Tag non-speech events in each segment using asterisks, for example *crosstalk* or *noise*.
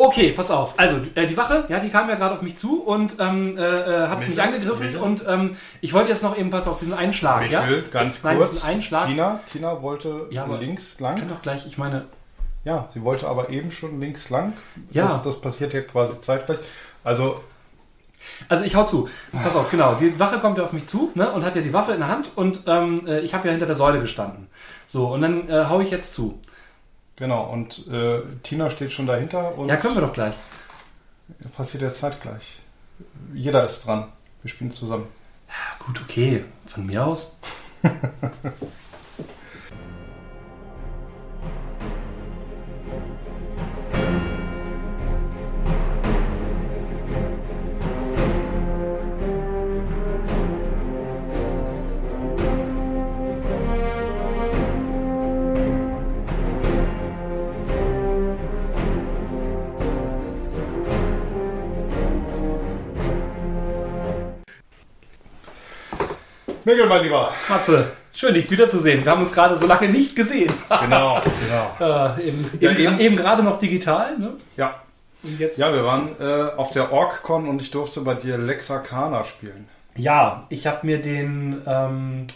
Okay, pass auf. Also, äh, die Wache, ja, die kam ja gerade auf mich zu und ähm, äh, äh, hat Michael? mich angegriffen Michael? und ähm, ich wollte jetzt noch eben pass auf diesen Einschlag, Ich ja? will ganz Nein, kurz. diesen Einschlag. Tina, Tina wollte Ja, links lang. Kann doch gleich, ich meine, Ja, sie wollte aber eben schon links lang. Ja. Das, das passiert ja quasi zeitgleich. Also, Also ich hau zu. Pass auf, genau. Die Wache kommt ja auf mich zu ne, und hat ja die Waffe in der Hand und ähm, äh, ich habe ja hinter der Säule gestanden. So, und dann äh, hau ich jetzt zu. Genau. Und äh, Tina steht schon dahinter und Ja, können wir doch gleich. passiert ja zeitgleich. Jeder ist dran. Wir spielen zusammen. Ja, gut, okay. Von mir aus. *laughs* Miguel, mein Lieber. Matze, schön, dich wiederzusehen. Wir haben uns gerade so lange nicht gesehen. Genau, *laughs* genau. äh, eben, Ja, eben, eben- eben gerade noch digital. Ne? Ja, ja wir waren äh, auf der OrgCon und ich durfte bei dir Lexarcana spielen. Ja, ich habe mir den, ähm,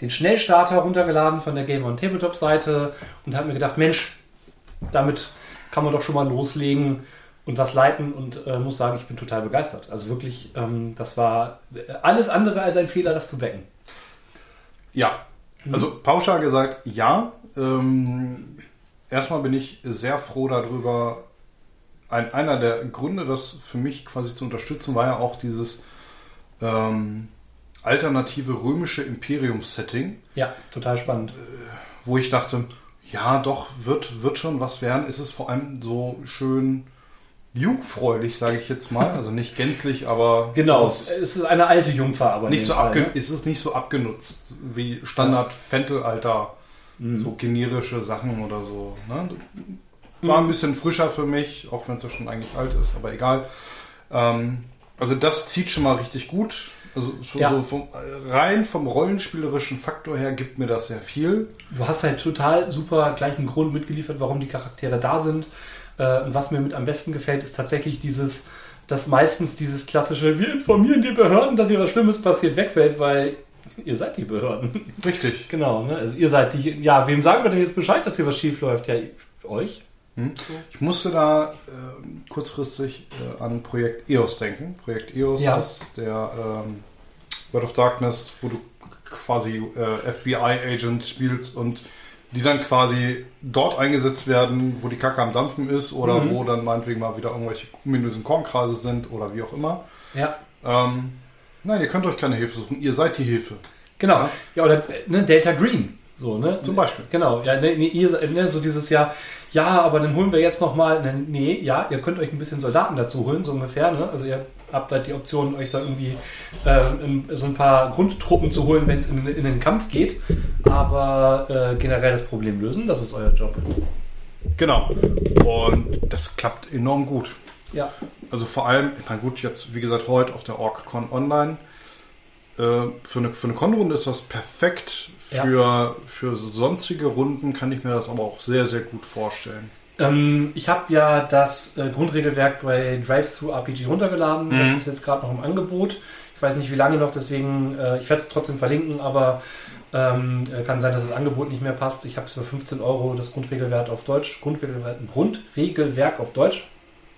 den Schnellstarter runtergeladen von der Game on Tabletop Seite und habe mir gedacht, Mensch, damit kann man doch schon mal loslegen und was leiten und äh, muss sagen, ich bin total begeistert. Also wirklich, ähm, das war äh, alles andere als ein Fehler, das zu backen. Ja, also pauschal gesagt, ja. Ähm, erstmal bin ich sehr froh darüber. Ein, einer der Gründe, das für mich quasi zu unterstützen, war ja auch dieses ähm, alternative römische Imperium-Setting, Ja, total spannend. wo ich dachte, ja, doch, wird, wird schon was werden. Ist es vor allem so schön jungfräulich, sage ich jetzt mal. Also nicht gänzlich, aber Genau, es ist es ist eine alte Jungfer, aber nicht so Fall, ne? ist es nicht so abgenutzt wie Standard Fentelalter so generische Sachen oder so ne? war ein bisschen frischer für mich auch wenn es ja schon eigentlich alt ist aber egal ähm, also das zieht schon mal richtig gut also so, Ja. so vom, rein vom rollenspielerischen Faktor her gibt mir das sehr viel Du hast halt total super gleich einen Grund mitgeliefert, warum die Charaktere da sind. Äh, und was mir mit am besten gefällt, ist tatsächlich dieses, dass meistens dieses klassische, wir informieren die Behörden, dass hier was Schlimmes passiert, wegfällt, weil ihr seid die Behörden. richtig *laughs* genau, ne? Also ihr seid die, ja, wem sagen wir denn jetzt Bescheid, dass hier was schief läuft? Ja, euch. Ich musste da äh, kurzfristig äh, an Projekt EOS denken. Projekt EOS Ja. aus der ähm, World of Darkness, wo du quasi äh, FBI-Agents spielst und die dann quasi dort eingesetzt werden, wo die Kacke am Dampfen ist oder Mhm. wo dann meinetwegen mal wieder irgendwelche ominösen Kornkreise sind oder wie auch immer. Ja. Ähm, nein, ihr könnt euch keine Hilfe suchen. Ihr seid die Hilfe. Genau. Ja. Ja, oder ne, Delta Green. So, ne? Zum Beispiel. Genau, ja, ne, ne, ne, so dieses Jahr, ja, aber dann holen wir jetzt nochmal, ne, nee, ja, ihr könnt euch ein bisschen Soldaten dazu holen, so ungefähr, ne? Also ihr habt halt die Option, euch da irgendwie ähm, so ein paar Grundtruppen zu holen, wenn es in, in den Kampf geht. Aber äh, generell das Problem lösen, das ist euer Job. Genau. Und das klappt enorm gut. Ja. Also vor allem, ich meine, gut, jetzt wie gesagt heute auf der OrgCon Online. Äh, für eine, für eine Con-Runde ist das perfekt. Für, für sonstige Runden kann ich mir das aber auch sehr, sehr gut vorstellen. Ähm, ich habe ja das äh, Grundregelwerk bei Drive-Thru-RPG runtergeladen. Das ist jetzt gerade noch im Angebot. Ich weiß nicht, wie lange noch, deswegen, äh, ich werde es trotzdem verlinken, aber ähm, äh, kann sein, dass das Angebot nicht mehr passt. Ich habe es für 15 Euro das Grundregelwerk auf Deutsch, Grundregelwerk, Grundregelwerk auf Deutsch.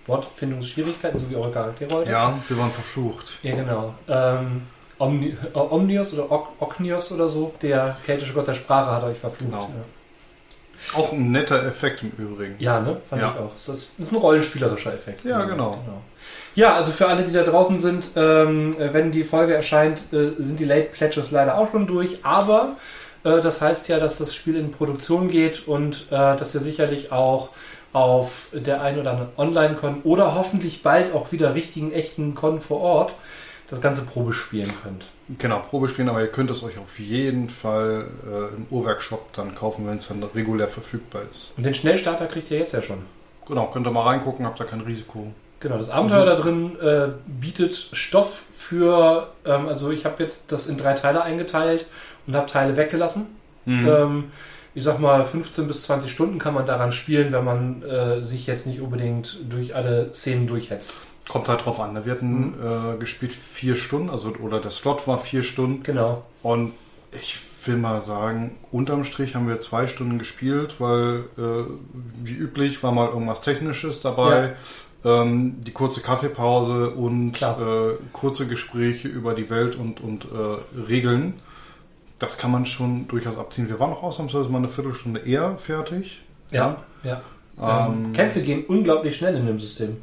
Wortfindungsschwierigkeiten, so wie eure Charaktere heute. Ja, wir waren verflucht. Ja, genau. Ähm, Omni äh, Omnios oder Ok Oknios oder so, der keltische Gott der Sprache hat euch verflucht. Genau. Ja. Auch ein netter Effekt im Übrigen. Ja, ne? Fand Ja. ich auch. Das ist, das ist ein rollenspielerischer Effekt. Ja, genau. Ja, also für alle, die da draußen sind, ähm, äh, wenn die Folge erscheint, äh, sind die Late Pledges leider auch schon durch, aber äh, das heißt ja, dass das Spiel in Produktion geht und äh, dass ihr sicherlich auch auf der einen oder anderen Online-Con oder hoffentlich bald auch wieder richtigen, echten Con vor Ort das ganze Probe spielen könnt. Genau, Probe spielen, aber ihr könnt es euch auf jeden Fall äh, im Uhrwerkshop dann kaufen, wenn es dann regulär verfügbar ist. Und den Schnellstarter kriegt ihr jetzt ja schon. Genau, könnt ihr mal reingucken, habt da kein Risiko. Genau, das Abenteuer da drin äh, bietet Stoff für, ähm, also ich habe jetzt das in drei Teile eingeteilt und habe Teile weggelassen. Mhm. Ähm, ich sag mal, 15 bis 20 Stunden kann man daran spielen, wenn man äh, sich jetzt nicht unbedingt durch alle Szenen durchhetzt. Kommt halt drauf an. Ne? Wir hatten mhm. äh, gespielt vier Stunden, also oder der Slot war vier Stunden. Genau. Und ich will mal sagen, unterm Strich haben wir zwei Stunden gespielt, weil äh, wie üblich war mal irgendwas Technisches dabei. Ja. Ähm, die kurze Kaffeepause und äh, kurze Gespräche über die Welt und, und äh, Regeln. Das kann man schon durchaus abziehen. Wir waren auch ausnahmsweise mal eine Viertelstunde eher fertig. Ja, ja. ja. Ähm, Kämpfe gehen unglaublich schnell in dem System.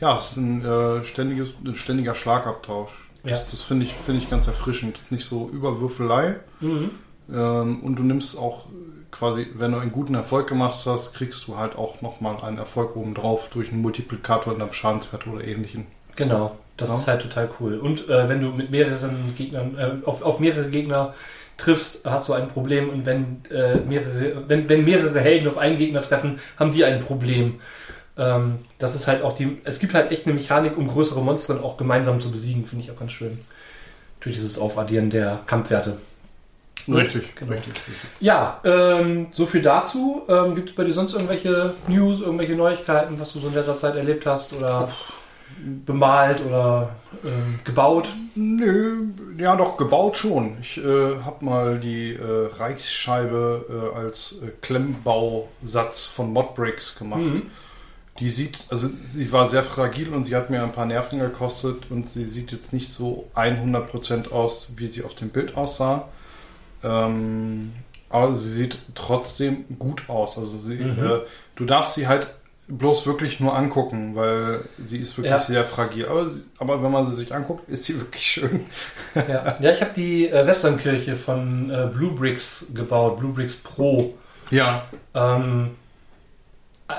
Ja, es ist ein, äh, ständiges, ein ständiger Schlagabtausch. Das, ja. das finde ich, find ich ganz erfrischend. Nicht so Überwürfelei. Mhm. Ähm, und du nimmst auch quasi, wenn du einen guten Erfolg gemacht hast, kriegst du halt auch nochmal einen Erfolg obendrauf durch einen Multiplikator in deinem Schadenswert oder ähnlichen. Genau, das ja. ist halt total cool. Und äh, wenn du mit mehreren Gegnern, äh, auf, auf mehrere Gegner triffst, hast du ein Problem. Und wenn, äh, mehrere, wenn, wenn mehrere Helden auf einen Gegner treffen, haben die ein Problem. Ähm, das ist halt auch die. Es gibt halt echt eine Mechanik, um größere Monster auch gemeinsam zu besiegen, finde ich auch ganz schön. Durch dieses Aufaddieren der Kampfwerte. Richtig, genau. richtig, richtig. Ja, ähm, so viel dazu. Ähm, gibt es bei dir sonst irgendwelche News, irgendwelche Neuigkeiten, was du so in letzter Zeit erlebt hast oder bemalt oder äh, gebaut? Nö, ja doch, gebaut schon. Ich äh, habe mal die äh, Reichsscheibe äh, als äh, Klemmbausatz von Modbricks gemacht. Mhm. Die sieht, also sie war sehr fragil und sie hat mir ein paar Nerven gekostet und sie sieht jetzt nicht so 100% aus, wie sie auf dem Bild aussah. Ähm, aber sie sieht trotzdem gut aus. Also sie, mhm. äh, du darfst sie halt bloß wirklich nur angucken, weil sie ist wirklich ja. sehr fragil. Aber, sie, aber, wenn man sie sich anguckt, ist sie *laughs* wirklich schön. ja. ja, ich habe die äh, Westernkirche von äh, Blue Bricks gebaut, Blue Bricks Pro. Ja. Ähm,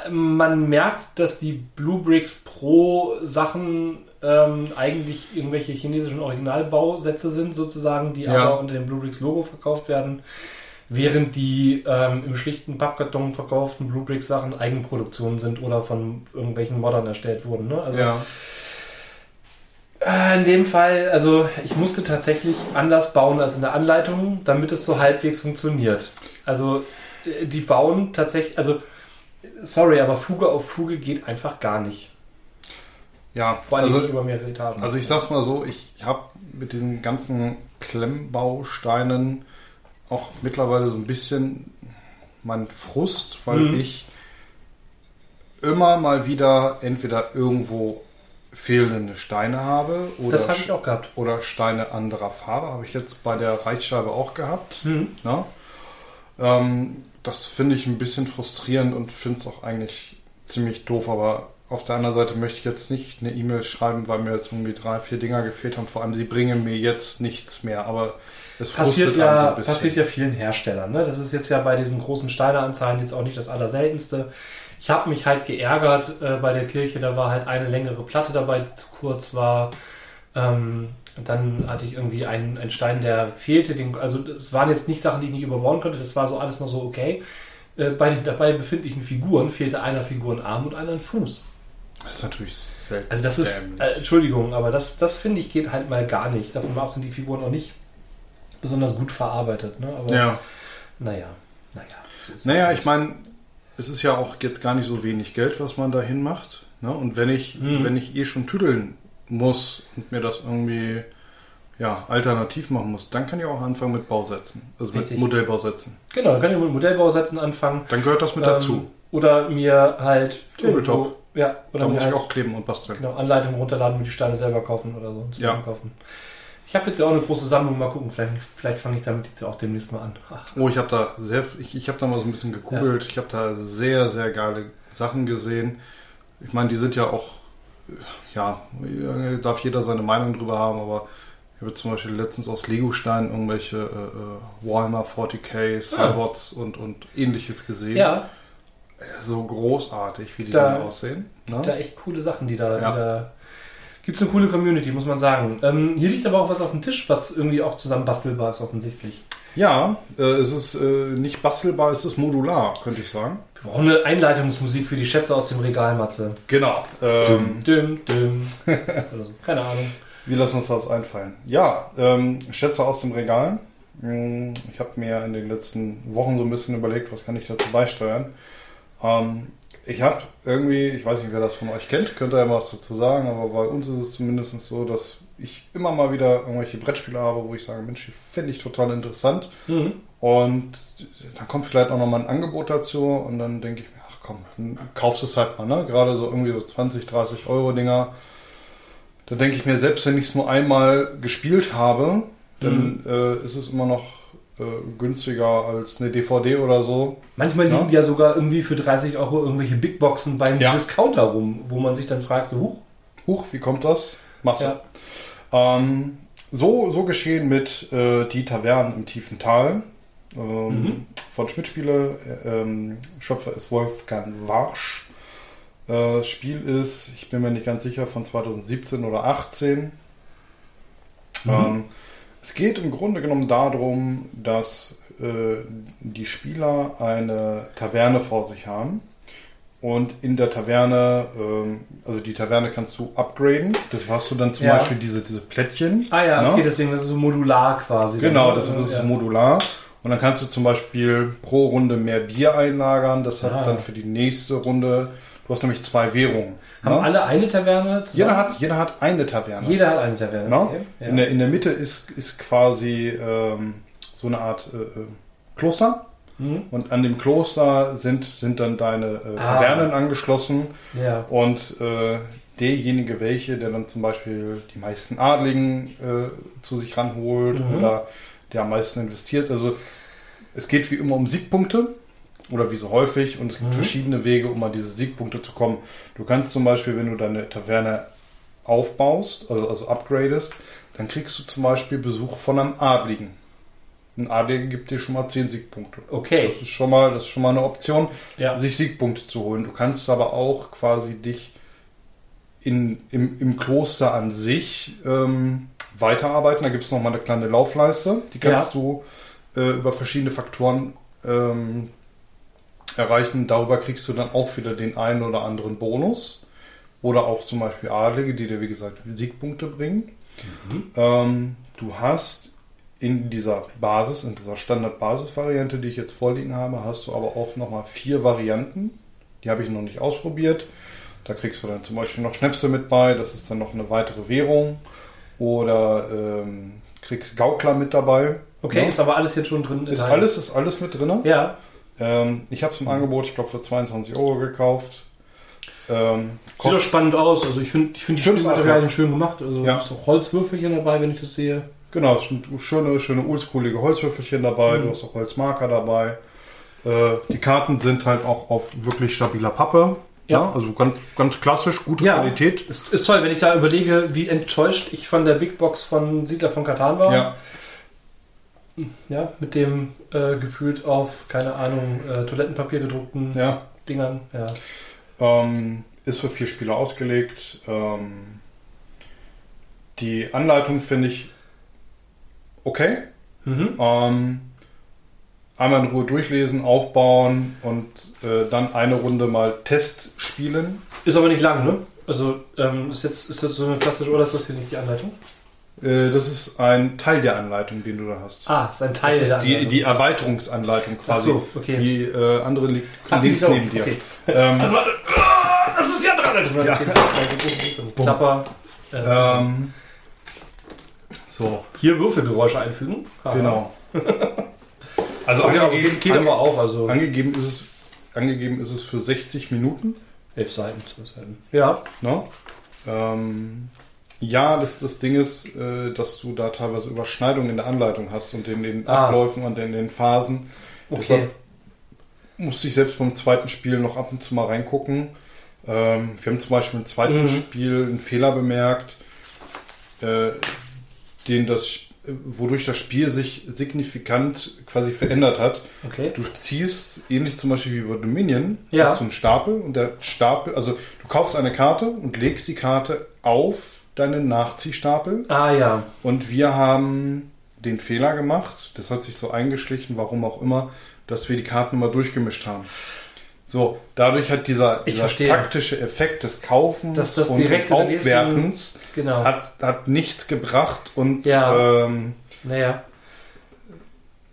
man merkt, dass die Blue Bricks Pro Sachen ähm, eigentlich irgendwelche chinesischen Originalbausätze sind, sozusagen, die ja. aber unter dem Blue Bricks Logo verkauft werden, während die ähm, im schlichten Pappkarton verkauften Blue Bricks Sachen Eigenproduktionen sind oder von irgendwelchen Moddern erstellt wurden. Ne? Also, ja. Äh, in dem Fall, also ich musste tatsächlich anders bauen als in der Anleitung, damit es so halbwegs funktioniert. Also äh, die bauen tatsächlich, also sorry, aber Fuge auf Fuge geht einfach gar nicht. Ja, vor allem also, nicht über mehrere Etagen. Also ich sag's mal so, ich habe mit diesen ganzen Klemmbausteinen auch mittlerweile so ein bisschen mein Frust, weil mhm. ich immer mal wieder entweder irgendwo fehlende Steine habe oder, das ich auch gehabt. oder Steine anderer Farbe. Habe ich jetzt bei der Reichscheibe auch gehabt. Mhm. Ja? Ähm, das finde ich ein bisschen frustrierend und finde es auch eigentlich ziemlich doof, aber auf der anderen Seite möchte ich jetzt nicht eine E-Mail schreiben, weil mir jetzt irgendwie drei, vier Dinger gefehlt haben. Vor allem, sie bringen mir jetzt nichts mehr, aber es passiert ja, passiert ja vielen Herstellern. Ne? Das ist jetzt ja bei diesen großen Steineanzahlen jetzt auch nicht das Allerseltenste. Ich habe mich halt geärgert äh, bei der Kirche, da war halt eine längere Platte dabei, die zu kurz war. Ähm, und dann hatte ich irgendwie einen, einen Stein, der fehlte. Den, also es waren jetzt nicht Sachen, die ich nicht überbauen konnte. Das war so alles noch so okay. Äh, bei den dabei befindlichen Figuren fehlte einer Figur ein Arm und einer ein Fuß. Das ist natürlich selten. Also das ist, äh, Entschuldigung, aber das, das finde ich geht halt mal gar nicht. Davon mal sind die Figuren auch nicht besonders gut verarbeitet. Ne? Aber ja. naja, naja. So naja, ich meine, es ist ja auch jetzt gar nicht so wenig Geld, was man dahin macht. Ne? Und wenn ich, mhm. wenn ich eh schon tüdeln muss und mir das irgendwie ja, alternativ machen muss, dann kann ich auch anfangen mit Bausätzen. Also Richtig. mit Modellbausätzen. Genau, dann kann ich mit Modellbausätzen anfangen. Dann gehört das mit ähm, dazu. Oder mir halt. Tabletop. Ja, oder da muss halt, ich auch kleben und basteln. Genau, Anleitungen runterladen und die Steine selber kaufen oder so. Ja. Kaufen. Ich habe jetzt ja auch eine große Sammlung, mal gucken, vielleicht, vielleicht fange ich damit jetzt auch demnächst mal an. Ach. Oh, ich habe da sehr, ich, ich habe da mal so ein bisschen gegoogelt, ja. ich habe da sehr, sehr geile Sachen gesehen. Ich meine, die sind ja auch ja, darf jeder seine Meinung drüber haben, aber ich habe zum Beispiel letztens aus Lego-Steinen irgendwelche äh, äh Warhammer 40k, Cybots ja. und, und ähnliches gesehen. Ja. So großartig, wie die da, dann aussehen. Ne? Da echt coole Sachen, die da, ja. die da Gibt es eine coole Community, muss man sagen. Ähm, hier liegt aber auch was auf dem Tisch, was irgendwie auch zusammen bastelbar ist, offensichtlich. Ja, äh, es ist äh, nicht bastelbar, es ist modular, könnte ich sagen. Wir brauchen eine Einleitungsmusik für die Schätze aus dem Regal, Matze. Genau. Ähm, düm, düm, düm. *laughs* so. Keine Ahnung. Wir lassen uns das einfallen. Ja, ähm, Schätze aus dem Regal. Hm, Ich habe mir in den letzten Wochen so ein bisschen überlegt, was kann ich dazu beisteuern. Ähm, ich habe irgendwie, ich weiß nicht, wer das von euch kennt, könnt ihr ja mal was dazu sagen, aber bei uns ist es zumindest so, dass ich immer mal wieder irgendwelche Brettspiele habe, wo ich sage, Mensch, die finde ich total interessant. Mhm. Und dann kommt vielleicht auch nochmal ein Angebot dazu und dann denke ich mir, ach komm, dann kaufst du es halt mal, ne? Gerade so irgendwie so 20, 30 Euro Dinger. Da denke ich mir, selbst wenn ich es nur einmal gespielt habe, dann äh, ist es immer noch äh, günstiger als eine DVD oder so. Manchmal Ja. liegen ja sogar irgendwie für 30 Euro irgendwelche Big Boxen beim Ja. Discounter rum, wo man sich dann fragt, so, huch, Huch, wie kommt das? Masse. Ja. Ähm, so, so geschehen mit äh, Die Tavernen im tiefen Tal. Ähm, Mhm. Von Schmidt-Spiele. Äh, ähm, Schöpfer ist Wolfgang Warsch. Äh, das Spiel ist, ich bin mir nicht ganz sicher, von 2017 oder 18. Mhm. Ähm, es geht im Grunde genommen darum, dass äh, die Spieler eine Taverne vor sich haben. Und in der Taverne, ähm, also die Taverne kannst du upgraden. Das hast du dann zum Ja. Beispiel diese, diese Plättchen. Ah ja, ne? okay, deswegen das ist so modular quasi. Genau, ne? das ist ja. modular. Und dann kannst du zum Beispiel pro Runde mehr Bier einlagern. Das hat Ah. dann für die nächste Runde, du hast nämlich zwei Währungen. Haben ne? alle eine Taverne zusammen? Jeder hat, jeder hat eine Taverne. Jeder hat eine Taverne. Ne? Okay. Ja. in, der, in der Mitte ist, ist quasi ähm, so eine Art äh, äh, Kloster. Mhm. Und an dem Kloster sind, sind dann deine äh, Ah. Tavernen angeschlossen. ja. Und äh, derjenige, welche, der dann zum Beispiel die meisten Adligen äh, zu sich ranholt Mhm. oder der am meisten investiert. Also es geht wie immer um Siegpunkte oder wie so häufig und es gibt Mhm. verschiedene Wege, um an diese Siegpunkte zu kommen. Du kannst zum Beispiel, wenn du deine Taverne aufbaust, also, also upgradest, dann kriegst du zum Beispiel Besuch von einem Adligen. Ein Adliger gibt dir schon mal 10 Siegpunkte. Okay. Das ist schon mal, das ist schon mal eine Option Ja. sich Siegpunkte zu holen. Du kannst aber auch quasi dich in, im, im Kloster an sich ähm, weiterarbeiten. Da gibt es nochmal eine kleine Laufleiste. Die kannst du äh, über verschiedene Faktoren ähm, erreichen. Darüber kriegst du dann auch wieder den einen oder anderen Bonus. Oder auch zum Beispiel Adlige, die dir, wie gesagt, Siegpunkte bringen. Ähm, du hast in dieser Basis, in dieser Standard-Basis-Variante, die ich jetzt vorliegen habe, hast du aber auch nochmal vier Varianten. Die habe ich noch nicht ausprobiert. Da kriegst du dann zum Beispiel noch Schnäpse mit bei. Das ist dann noch eine weitere Währung. Oder ähm, kriegst Gaukler mit dabei. Okay, Ja. ist aber alles jetzt schon drin. Ist enthalten. alles, ist alles mit drin. Ja. Ähm, ich habe es im Angebot, ich glaube, für 22 Euro gekauft. Ähm, Sieht doch spannend aus. Also ich finde ich find die Spielmaterialien schön gemacht. Also Ja. ist auch Holzwürfelchen dabei, wenn ich das sehe. Genau, es sind schöne, schöne oldschoolige Holzwürfelchen dabei, Mhm. du hast auch Holzmarker dabei. Äh, die Karten sind halt auch auf wirklich stabiler Pappe. Ja. also ganz, ganz klassisch, gute Ja. Qualität. Ist, ist toll, wenn ich da überlege, wie enttäuscht ich von der Big Box von Siedler von Katan war. Ja, Ja, mit dem äh, gefühlt auf, keine Ahnung, äh, Toilettenpapier gedruckten ja. Dingern. Ja. Ähm, ist für vier Spieler ausgelegt. Ähm, die Anleitung finde ich okay. Mhm. Ähm, einmal in Ruhe durchlesen, aufbauen und äh, dann eine Runde mal Test spielen. Ist aber nicht lang, ne? Also ähm, ist, jetzt, ist das so eine klassische, oder ist das hier nicht die Anleitung? Äh, das ist ein Teil der Anleitung, den du da hast. Ah, ist ein Teil das der ist die, Anleitung. die Erweiterungsanleitung Ach quasi. so, okay. Die äh, andere liegt Ach, links auch- neben dir. okay. Ähm, Also, warte. Ah, das ist die andere Anleitung. Ja. Okay, Klapper. Äh, ähm, so, Hier Würfelgeräusche einfügen. Haha. genau. *laughs* Also angegeben, geht, aber auch, also angegeben, ist es, angegeben ist es für 60 Minuten. elf Seiten, zwölf Seiten. Ja, Ne? Ähm, ja, das, das Ding ist, äh, dass du da teilweise Überschneidungen in der Anleitung hast und in den Ah. Abläufen und in den Phasen. okay. Deshalb musste ich selbst beim zweiten Spiel noch ab und zu mal reingucken. Ähm, wir haben zum Beispiel im zweiten Mhm. Spiel einen Fehler bemerkt, äh, den das, wodurch das Spiel sich signifikant quasi verändert hat. Okay. Du ziehst, ähnlich zum Beispiel wie bei Dominion, Ja. hast du einen Stapel und der Stapel, also du kaufst eine Karte und legst die Karte auf deinen Nachziehstapel Ah ja. und wir haben den Fehler gemacht, das hat sich so eingeschlichen, warum auch immer, dass wir die Karten mal durchgemischt haben. So, dadurch hat dieser, dieser taktische Effekt des Kaufens Dass das und Aufwertens Genau. hat, hat nichts gebracht und Ja. ähm, naja.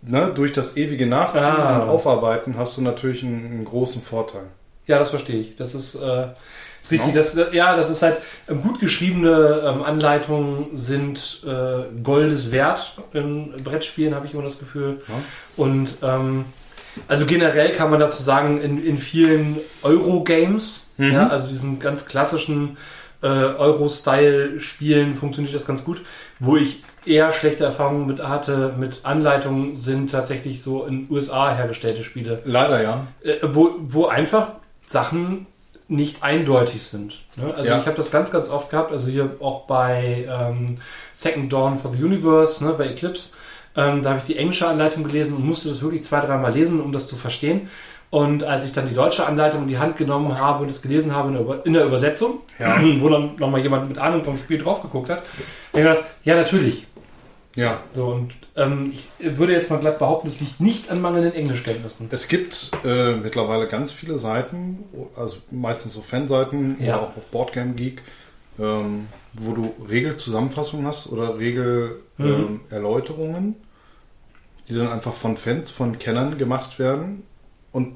ne, durch das ewige Nachziehen Ah. und Aufarbeiten hast du natürlich einen, einen großen Vorteil. Ja, das verstehe ich. Das ist, äh, ist richtig. Ja. Das, ja, das ist halt ähm, gut geschriebene ähm, Anleitungen sind äh, Goldes wert in Brettspielen, habe ich immer das Gefühl. Ja. Und ähm, also generell kann man dazu sagen, in, in vielen Euro-Games, Mhm. ja, also diesen ganz klassischen äh, Euro-Style-Spielen funktioniert das ganz gut. Wo ich eher schlechte Erfahrungen mit hatte, mit Anleitungen, sind tatsächlich so in USA hergestellte Spiele Leider ja. äh, wo, wo einfach Sachen nicht eindeutig sind. Ne? Also Ja. ich habe das ganz, ganz oft gehabt, also hier auch bei ähm, Second Dawn for the Universe, ne, bei Eclipse, ähm, da habe ich die englische Anleitung gelesen und musste das wirklich zwei, dreimal lesen, um das zu verstehen. Und als ich dann die deutsche Anleitung in die Hand genommen habe und es gelesen habe in der, Über in der Übersetzung, Ja. *clears throat* wo dann nochmal jemand mit Ahnung vom Spiel drauf geguckt hat, habe ich gedacht, ja, natürlich. Ja. So, und ähm, ich würde jetzt mal glatt behaupten, es liegt nicht an mangelnden Englischkenntnissen. Es gibt äh, mittlerweile ganz viele Seiten, also meistens so Fanseiten Ja. oder auch auf Boardgame Geek, ähm, wo du Regelzusammenfassungen hast oder Mhm. Regelerläuterungen, die dann einfach von Fans, von Kennern gemacht werden und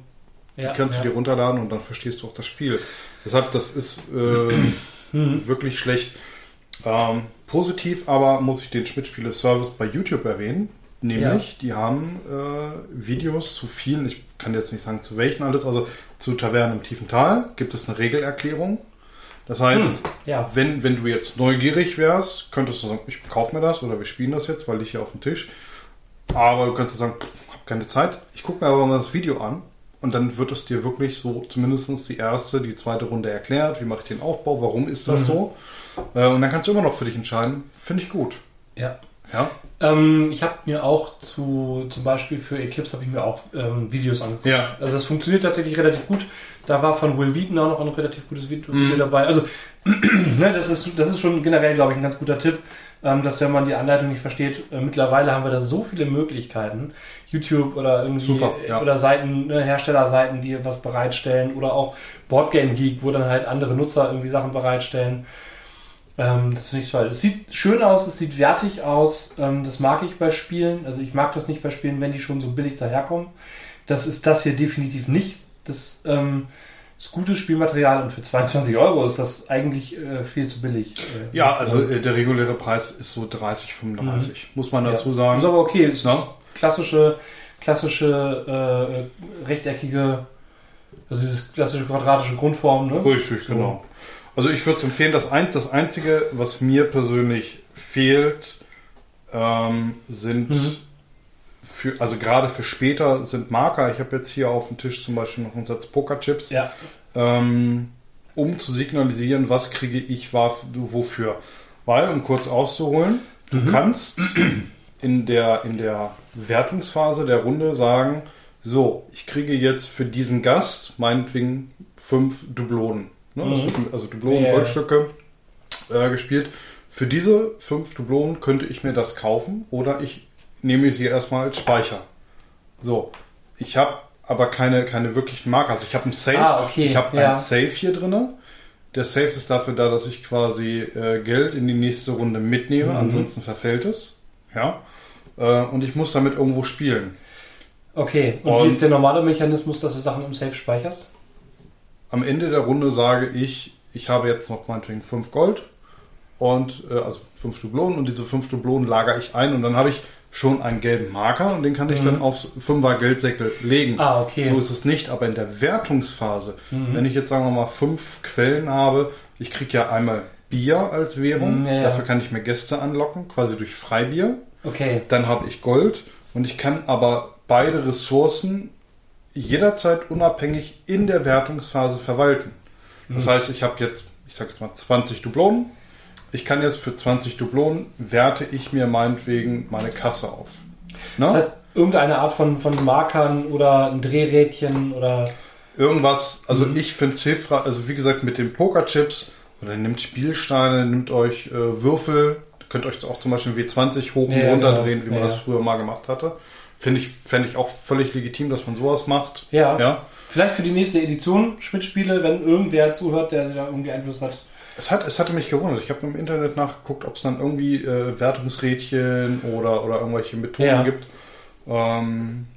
Ja, die kannst ja. du dir runterladen und dann verstehst du auch das Spiel. Deshalb, das ist äh, *clears throat* wirklich schlecht. Ähm, positiv aber muss ich den Schmidt-Spiele-Service bei YouTube erwähnen. Nämlich, die haben äh, Videos zu vielen, ich kann jetzt nicht sagen zu welchen alles, also zu Tavernen im tiefen Tal gibt es eine Regelerklärung. Das heißt, Ja. wenn, wenn du jetzt neugierig wärst, könntest du sagen, ich kaufe mir das oder wir spielen das jetzt, weil liegt hier auf dem Tisch. Aber du kannst sagen, ich habe keine Zeit, ich gucke mir aber mal das Video an und dann wird es dir wirklich so zumindest die erste, die zweite Runde erklärt, wie mache ich den Aufbau, warum ist das so. Äh, und dann kannst du immer noch für dich entscheiden, finde ich gut. Ja. Ja, Ähm, ich habe mir auch zu, zum Beispiel für Eclipse habe ich mir auch ähm, Videos angeguckt. Ja. Also das funktioniert tatsächlich relativ gut. Da war von Will Wheaton auch noch ein relativ gutes Video, Mhm. Dabei. Also *clears throat* ne, das ist das ist schon generell, glaube ich, ein ganz guter Tipp, ähm, dass wenn man die Anleitung nicht versteht, äh, mittlerweile haben wir da so viele Möglichkeiten. YouTube oder irgendwie Super, ja. oder Seiten, ne, Herstellerseiten, die was bereitstellen oder auch Boardgame Geek, wo dann halt andere Nutzer irgendwie Sachen bereitstellen. Ähm, das finde ich toll. Es sieht schön aus, es sieht wertig aus. Ähm, das mag ich bei Spielen. Also ich mag das nicht bei Spielen, wenn die schon so billig daherkommen. Das ist das hier definitiv nicht. Das ähm, ist gutes Spielmaterial und für 22 Euro ist das eigentlich äh, viel zu billig. Äh, ja also äh, der reguläre Preis ist so 30, 35, muss man dazu ja. sagen. Ist aber okay. Es Ja. ist klassische, klassische äh, rechteckige, also dieses klassische quadratische Grundform. Ne? Richtig, genau. Also ich würde empfehlen, das, ein, das Einzige, was mir persönlich fehlt, ähm, sind Mhm. für, also gerade für später sind Marker. Ich habe jetzt hier auf dem Tisch zum Beispiel noch einen Satz Pokerchips, Ja. ähm, um zu signalisieren, was kriege ich wofür. Weil, um kurz auszuholen, du Mhm. kannst in der, in der Wertungsphase der Runde sagen, so, ich kriege jetzt für diesen Gast meinetwegen fünf Dublonen. Ne? Mhm. Also Dublonen, ja. Goldstücke äh, gespielt. Für diese fünf Dublonen könnte ich mir das kaufen oder ich nehme sie erstmal als Speicher. So, ich habe aber keine, keine wirklichen Marker. Also ich habe ein Safe, Ah, okay, ich habe ja. ein Safe hier drin. Der Safe ist dafür da, dass ich quasi äh, Geld in die nächste Runde mitnehme, Mhm. ansonsten verfällt es. Ja. Äh, und ich muss damit irgendwo spielen. Okay. Und, Und- wie ist der normale Mechanismus, dass du Sachen im Safe speicherst? Am Ende der Runde sage ich, ich habe jetzt noch meinetwegen fünf Gold und äh, also fünf Dublonen und diese fünf Dublonen lagere ich ein und dann habe ich schon einen gelben Marker und den kann ich Mhm. dann aufs Fünfer Geldsäckel legen. Ah, okay. So ist es nicht, aber in der Wertungsphase, Mhm. wenn ich jetzt sagen wir mal fünf Quellen habe, ich kriege ja einmal Bier als Währung, Mhm, ja, ja. dafür kann ich mir Gäste anlocken, quasi durch Freibier. Okay. Dann habe ich Gold und ich kann aber beide Ressourcen jederzeit unabhängig in der Wertungsphase verwalten. Das Mhm. heißt, ich habe jetzt, ich sage jetzt mal 20 Dublonen. Ich kann jetzt für 20 Dublonen werte ich mir meinetwegen meine Kasse auf. Ne? Das heißt, irgendeine Art von, von Markern oder ein Drehrädchen oder. Irgendwas, also Mhm. ich finde es hilfreich, also wie gesagt, mit den Pokerchips oder nehmt Spielsteine, nimmt euch äh, Würfel, könnt euch auch zum Beispiel W20 hoch und Ja, runter genau. drehen, wie man Ja, das früher mal gemacht hatte. Finde ich, fände ich auch völlig legitim, dass man sowas macht. Ja. Ja. Vielleicht für die nächste Edition Schmidt-Spiele, wenn irgendwer zuhört, der da irgendwie Einfluss hat. Es, hat, es hatte mich gewundert. Ich habe im Internet nachgeguckt, ob es dann irgendwie äh, Wertungsrädchen oder, oder irgendwelche Methoden Ja. gibt. Ähm,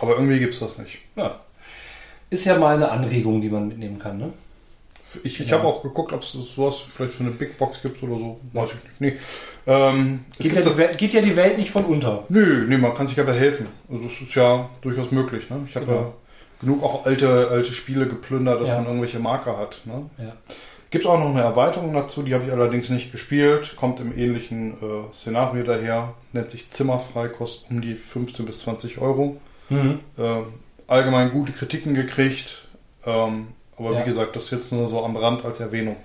aber irgendwie gibt es das nicht. Ja. Ist ja mal eine Anregung, die man mitnehmen kann, ne? Ich, ich Ja. habe auch geguckt, ob es sowas vielleicht für eine Big Box gibt oder so. Weiß ich nicht. Nee. Ähm, Geht ja, die Welt, geht ja die Welt nicht von unter. Nö, nee, man kann sich aber helfen. Also es ist ja durchaus möglich. Ne? Ich habe Genau. ja genug auch alte, alte Spiele geplündert, dass Ja. man irgendwelche Marker hat. Ne? Ja. Gibt auch noch eine Erweiterung dazu, die habe ich allerdings nicht gespielt. Kommt im ähnlichen äh, Szenario daher. Nennt sich Zimmerfrei, kostet um die 15 bis 20 Euro. Mhm. Ähm, allgemein gute Kritiken gekriegt. Ähm, aber Ja. wie gesagt, das jetzt nur so am Rand als Erwähnung.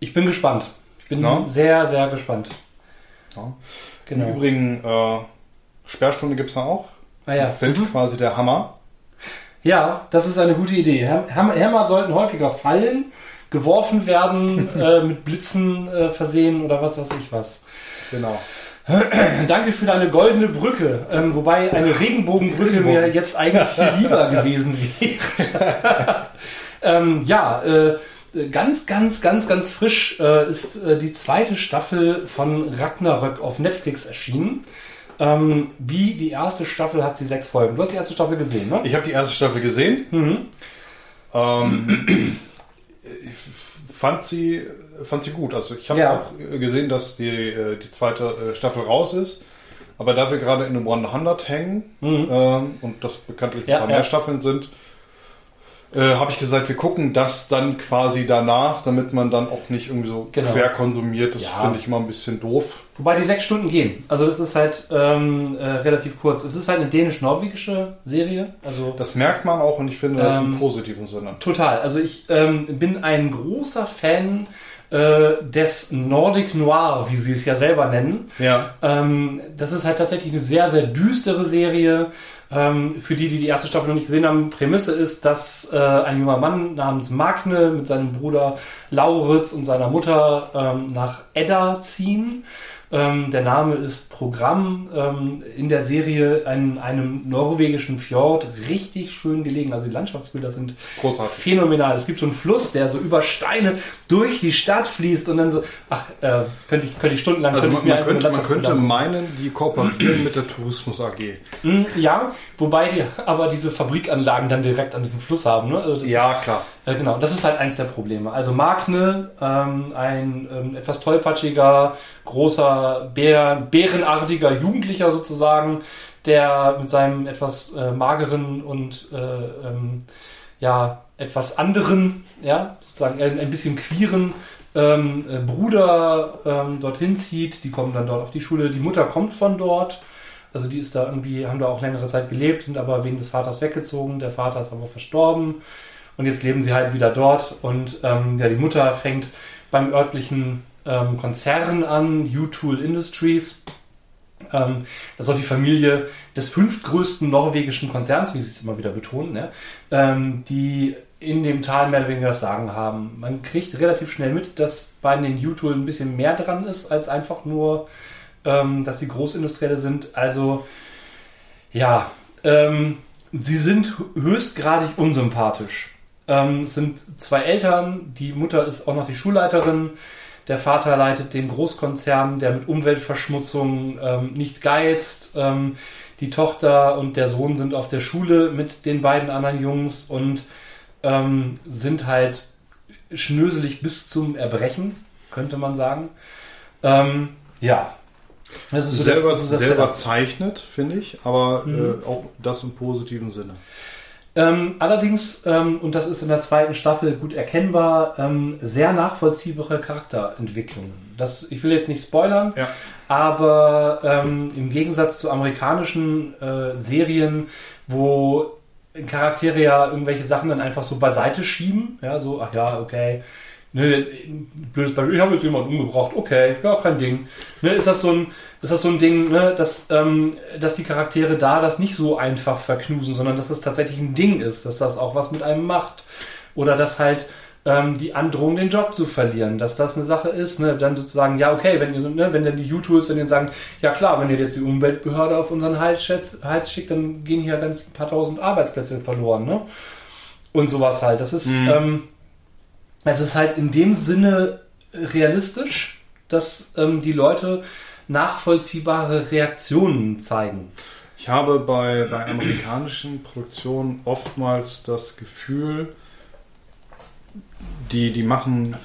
Ich bin gespannt. Ich bin Na? sehr, sehr gespannt. Ja. Genau. Im Übrigen, äh, Sperrstunde gibt es da auch. Ah, ja. Da fällt Mhm. quasi der Hammer. ja, das ist eine gute Idee. Hämmer sollten häufiger fallen, geworfen werden, *laughs* äh, mit Blitzen äh, versehen oder was weiß ich was. Genau. *clears throat* Danke für deine goldene Brücke. Ähm, wobei eine Regenbogenbrücke mir jetzt eigentlich viel lieber gewesen wäre. *laughs* ähm, ja, äh, ganz, ganz, ganz, ganz frisch äh, ist äh, die zweite Staffel von Ragnarök auf Netflix erschienen. Ähm, wie die erste Staffel hat sie sechs Folgen. Du hast die erste Staffel gesehen, ne? Ich habe die erste Staffel gesehen. Mhm. Ähm, ich fand sie, fand sie gut. Also ich habe Ja. auch gesehen, dass die, äh, die zweite äh, Staffel raus ist. Aber da wir gerade in einem 100 hängen ähm, und das bekanntlich Mhm. Ja, ein paar ja. mehr Staffeln sind, äh, habe ich gesagt, wir gucken das dann quasi danach, damit man dann auch nicht irgendwie so Genau. quer konsumiert. Das Ja. finde ich immer ein bisschen doof. Wobei die sechs Stunden gehen. Also das ist halt ähm, äh, relativ kurz. Es ist halt eine dänisch-norwegische Serie. Also Das merkt man auch und ich finde das Ähm, im positiven Sinne. Total. Also ich ähm, bin ein großer Fan äh, des Nordic Noir, wie sie es ja selber nennen. Ja. Ähm, das ist halt tatsächlich eine sehr, sehr düstere Serie. Ähm, für die, die die erste Staffel noch nicht gesehen haben, Prämisse ist, dass äh, ein junger Mann namens Magne mit seinem Bruder Lauritz und seiner Mutter ähm, nach Edda ziehen. Ähm, der Name ist Programm ähm, in der Serie in einem norwegischen Fjord richtig schön gelegen. Also die Landschaftsbilder sind Großartig. phänomenal. Es gibt so einen Fluss, der so über Steine durch die Stadt fließt und dann so, ach, äh, könnte ich, könnte ich stundenlang Also könnte man, ich könnte, man könnte meinen, die kooperieren mit der Tourismus AG. Mm, Ja, wobei die aber diese Fabrikanlagen dann direkt an diesem Fluss haben. Ne? Also Ja, klar. Äh, genau, das ist halt eins der Probleme. Also Magne, ähm, ein ähm, etwas tollpatschiger, großer, bär, bärenartiger Jugendlicher sozusagen, der mit seinem etwas äh, mageren und äh, ähm, ja, etwas anderen, ja, sozusagen ein, ein bisschen queeren ähm, äh, Bruder ähm, dorthin zieht. Die kommen dann dort auf die Schule. Die Mutter kommt von dort. Also die ist da irgendwie, haben da auch längere Zeit gelebt, sind aber wegen des Vaters weggezogen. Der Vater ist aber verstorben. Und jetzt leben sie halt wieder dort. Und ähm, ja, die Mutter fängt beim örtlichen ähm, Konzern an, U-Tool Industries. Ähm, das ist auch die Familie des fünftgrößten norwegischen Konzerns, wie sie es immer wieder betonen, ne? ähm, die in dem Tal mehr oder weniger das Sagen haben. Man kriegt relativ schnell mit, dass bei den U-Tool ein bisschen mehr dran ist, als einfach nur, ähm, dass sie Großindustrielle sind. Also, ja, ähm, sie sind höchstgradig unsympathisch. Ähm, es sind zwei Eltern, die Mutter ist auch noch die Schulleiterin, der Vater leitet den Großkonzern, der mit Umweltverschmutzung ähm, nicht geizt. Ähm, die Tochter und der Sohn sind auf der Schule mit den beiden anderen Jungs und ähm, sind halt schnöselig bis zum Erbrechen, könnte man sagen. Ähm, ja. Das ist so selber das das selber zeichnet, finde ich, aber Mhm. äh, auch das im positiven Sinne. Ähm, allerdings, ähm, und das ist in der zweiten Staffel gut erkennbar, ähm, sehr nachvollziehbare Charakterentwicklungen. Das, ich will jetzt nicht spoilern, Ja. aber ähm, im Gegensatz zu amerikanischen äh, Serien, wo Charaktere ja irgendwelche Sachen dann einfach so beiseite schieben, ja, so, ach ja, okay, ne, blödes Beispiel, ich habe jetzt jemanden umgebracht, okay, ja, kein Ding. Ne, ist das so ein, ist das so ein Ding, ne, dass, ähm, dass die Charaktere da das nicht so einfach verknusen, sondern dass das tatsächlich ein Ding ist, dass das auch was mit einem macht. Oder dass halt ähm, die Androhung, den Job zu verlieren, dass das eine Sache ist, ne, dann sozusagen, ja, okay, wenn ihr, so- ne, wenn dann die U-Tools dann sagen, ja klar, wenn ihr jetzt die Umweltbehörde auf unseren Hals, Hals schickt, dann gehen hier ganz ein paar tausend Arbeitsplätze verloren, ne? Und sowas halt. Das ist, Mhm. ähm, es ist halt in dem Sinne realistisch, dass ähm, die Leute nachvollziehbare Reaktionen zeigen. Ich habe bei, bei amerikanischen Produktionen oftmals das Gefühl, die, die machen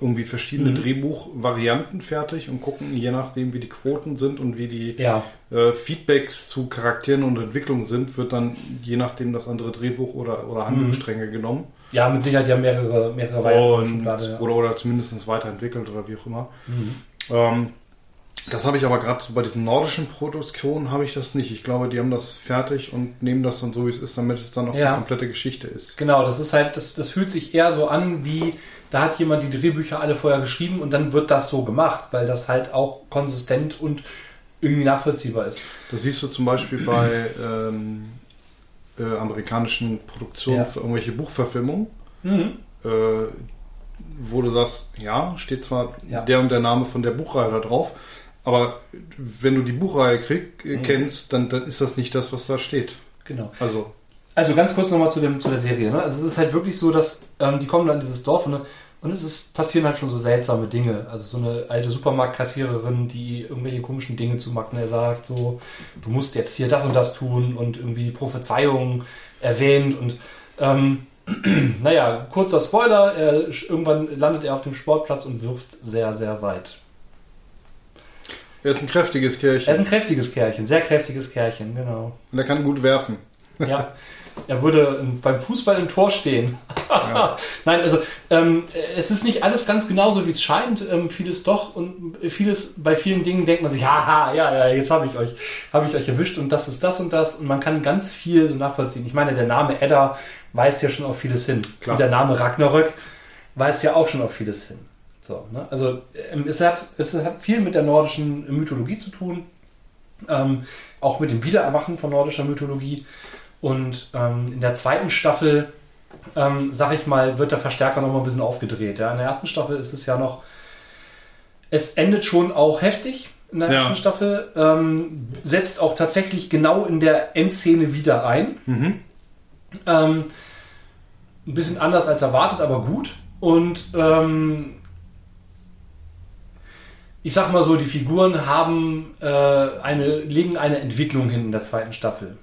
irgendwie verschiedene mhm. Drehbuchvarianten fertig und gucken, je nachdem, wie die Quoten sind und wie die ja. äh, Feedbacks zu Charakteren und Entwicklungen sind, wird dann je nachdem das andere Drehbuch oder, oder Handlungsstränge mhm. genommen. Ja, mit Sicherheit ja mehrere, mehrere Varianten. Ja. Oder, oder zumindest weiterentwickelt oder wie auch immer. Mhm. Ähm, das habe ich aber gerade so bei diesen nordischen Produktionen habe ich das nicht. Ich glaube, die haben das fertig und nehmen das dann so, wie es ist, damit es dann auch ja. die komplette Geschichte ist. Genau, das ist halt, das, das fühlt sich eher so an, wie da hat jemand die Drehbücher alle vorher geschrieben und dann wird das so gemacht, weil das halt auch konsistent und irgendwie nachvollziehbar ist. Das siehst du zum Beispiel bei *clears throat* ähm, äh, amerikanischen Produktionen ja. für irgendwelche Buchverfilmungen. Mhm. Äh, wo du sagst, ja, steht zwar ja. der und der Name von der Buchreihe da drauf, aber wenn du die Buchreihe krieg, äh, mhm. kennst, dann, dann ist das nicht das, was da steht. Genau. Also, also ganz kurz nochmal zu, dem, zu der Serie. Ne? Also es ist halt wirklich so, dass ähm, die kommen dann in dieses Dorf ne? Und es ist, passieren halt schon so seltsame Dinge. Also so eine alte Supermarktkassiererin, die irgendwelche komischen Dinge zu Magner sagt, so du musst jetzt hier das und das tun und irgendwie Prophezeiungen erwähnt und ähm, *clears throat* naja, kurzer Spoiler, er, irgendwann landet er auf dem Sportplatz und wirft sehr, sehr weit. Er ist ein kräftiges Kerlchen. Er ist ein kräftiges Kerlchen, sehr kräftiges Kerlchen, genau. Und er kann gut werfen. Ja. *laughs* Er würde beim Fußball im Tor stehen. Ja. *laughs* Nein, also ähm, es ist nicht alles ganz genauso, wie es scheint. Ähm, vieles doch und vieles bei vielen Dingen denkt man sich, haha, ja, ja, jetzt habe ich euch, habe ich euch erwischt und das ist das und das und man kann ganz viel so nachvollziehen. Ich meine, der Name Edda weist ja schon auf vieles hin. Klar. Und der Name Ragnarök weist ja auch schon auf vieles hin. So, ne? Also ähm, es, hat, es hat viel mit der nordischen Mythologie zu tun, ähm, auch mit dem Wiedererwachen von nordischer Mythologie. Und ähm, in der zweiten Staffel, ähm, sag ich mal, wird der Verstärker noch mal ein bisschen aufgedreht. Ja? In der ersten Staffel ist es ja noch, es endet schon auch heftig in der ja. ersten Staffel, ähm, setzt auch tatsächlich genau in der Endszene wieder ein. Mhm. Ähm, ein bisschen anders als erwartet, aber gut. Und ähm, ich sag mal so, die Figuren haben äh, eine, legen eine Entwicklung hin in der zweiten Staffel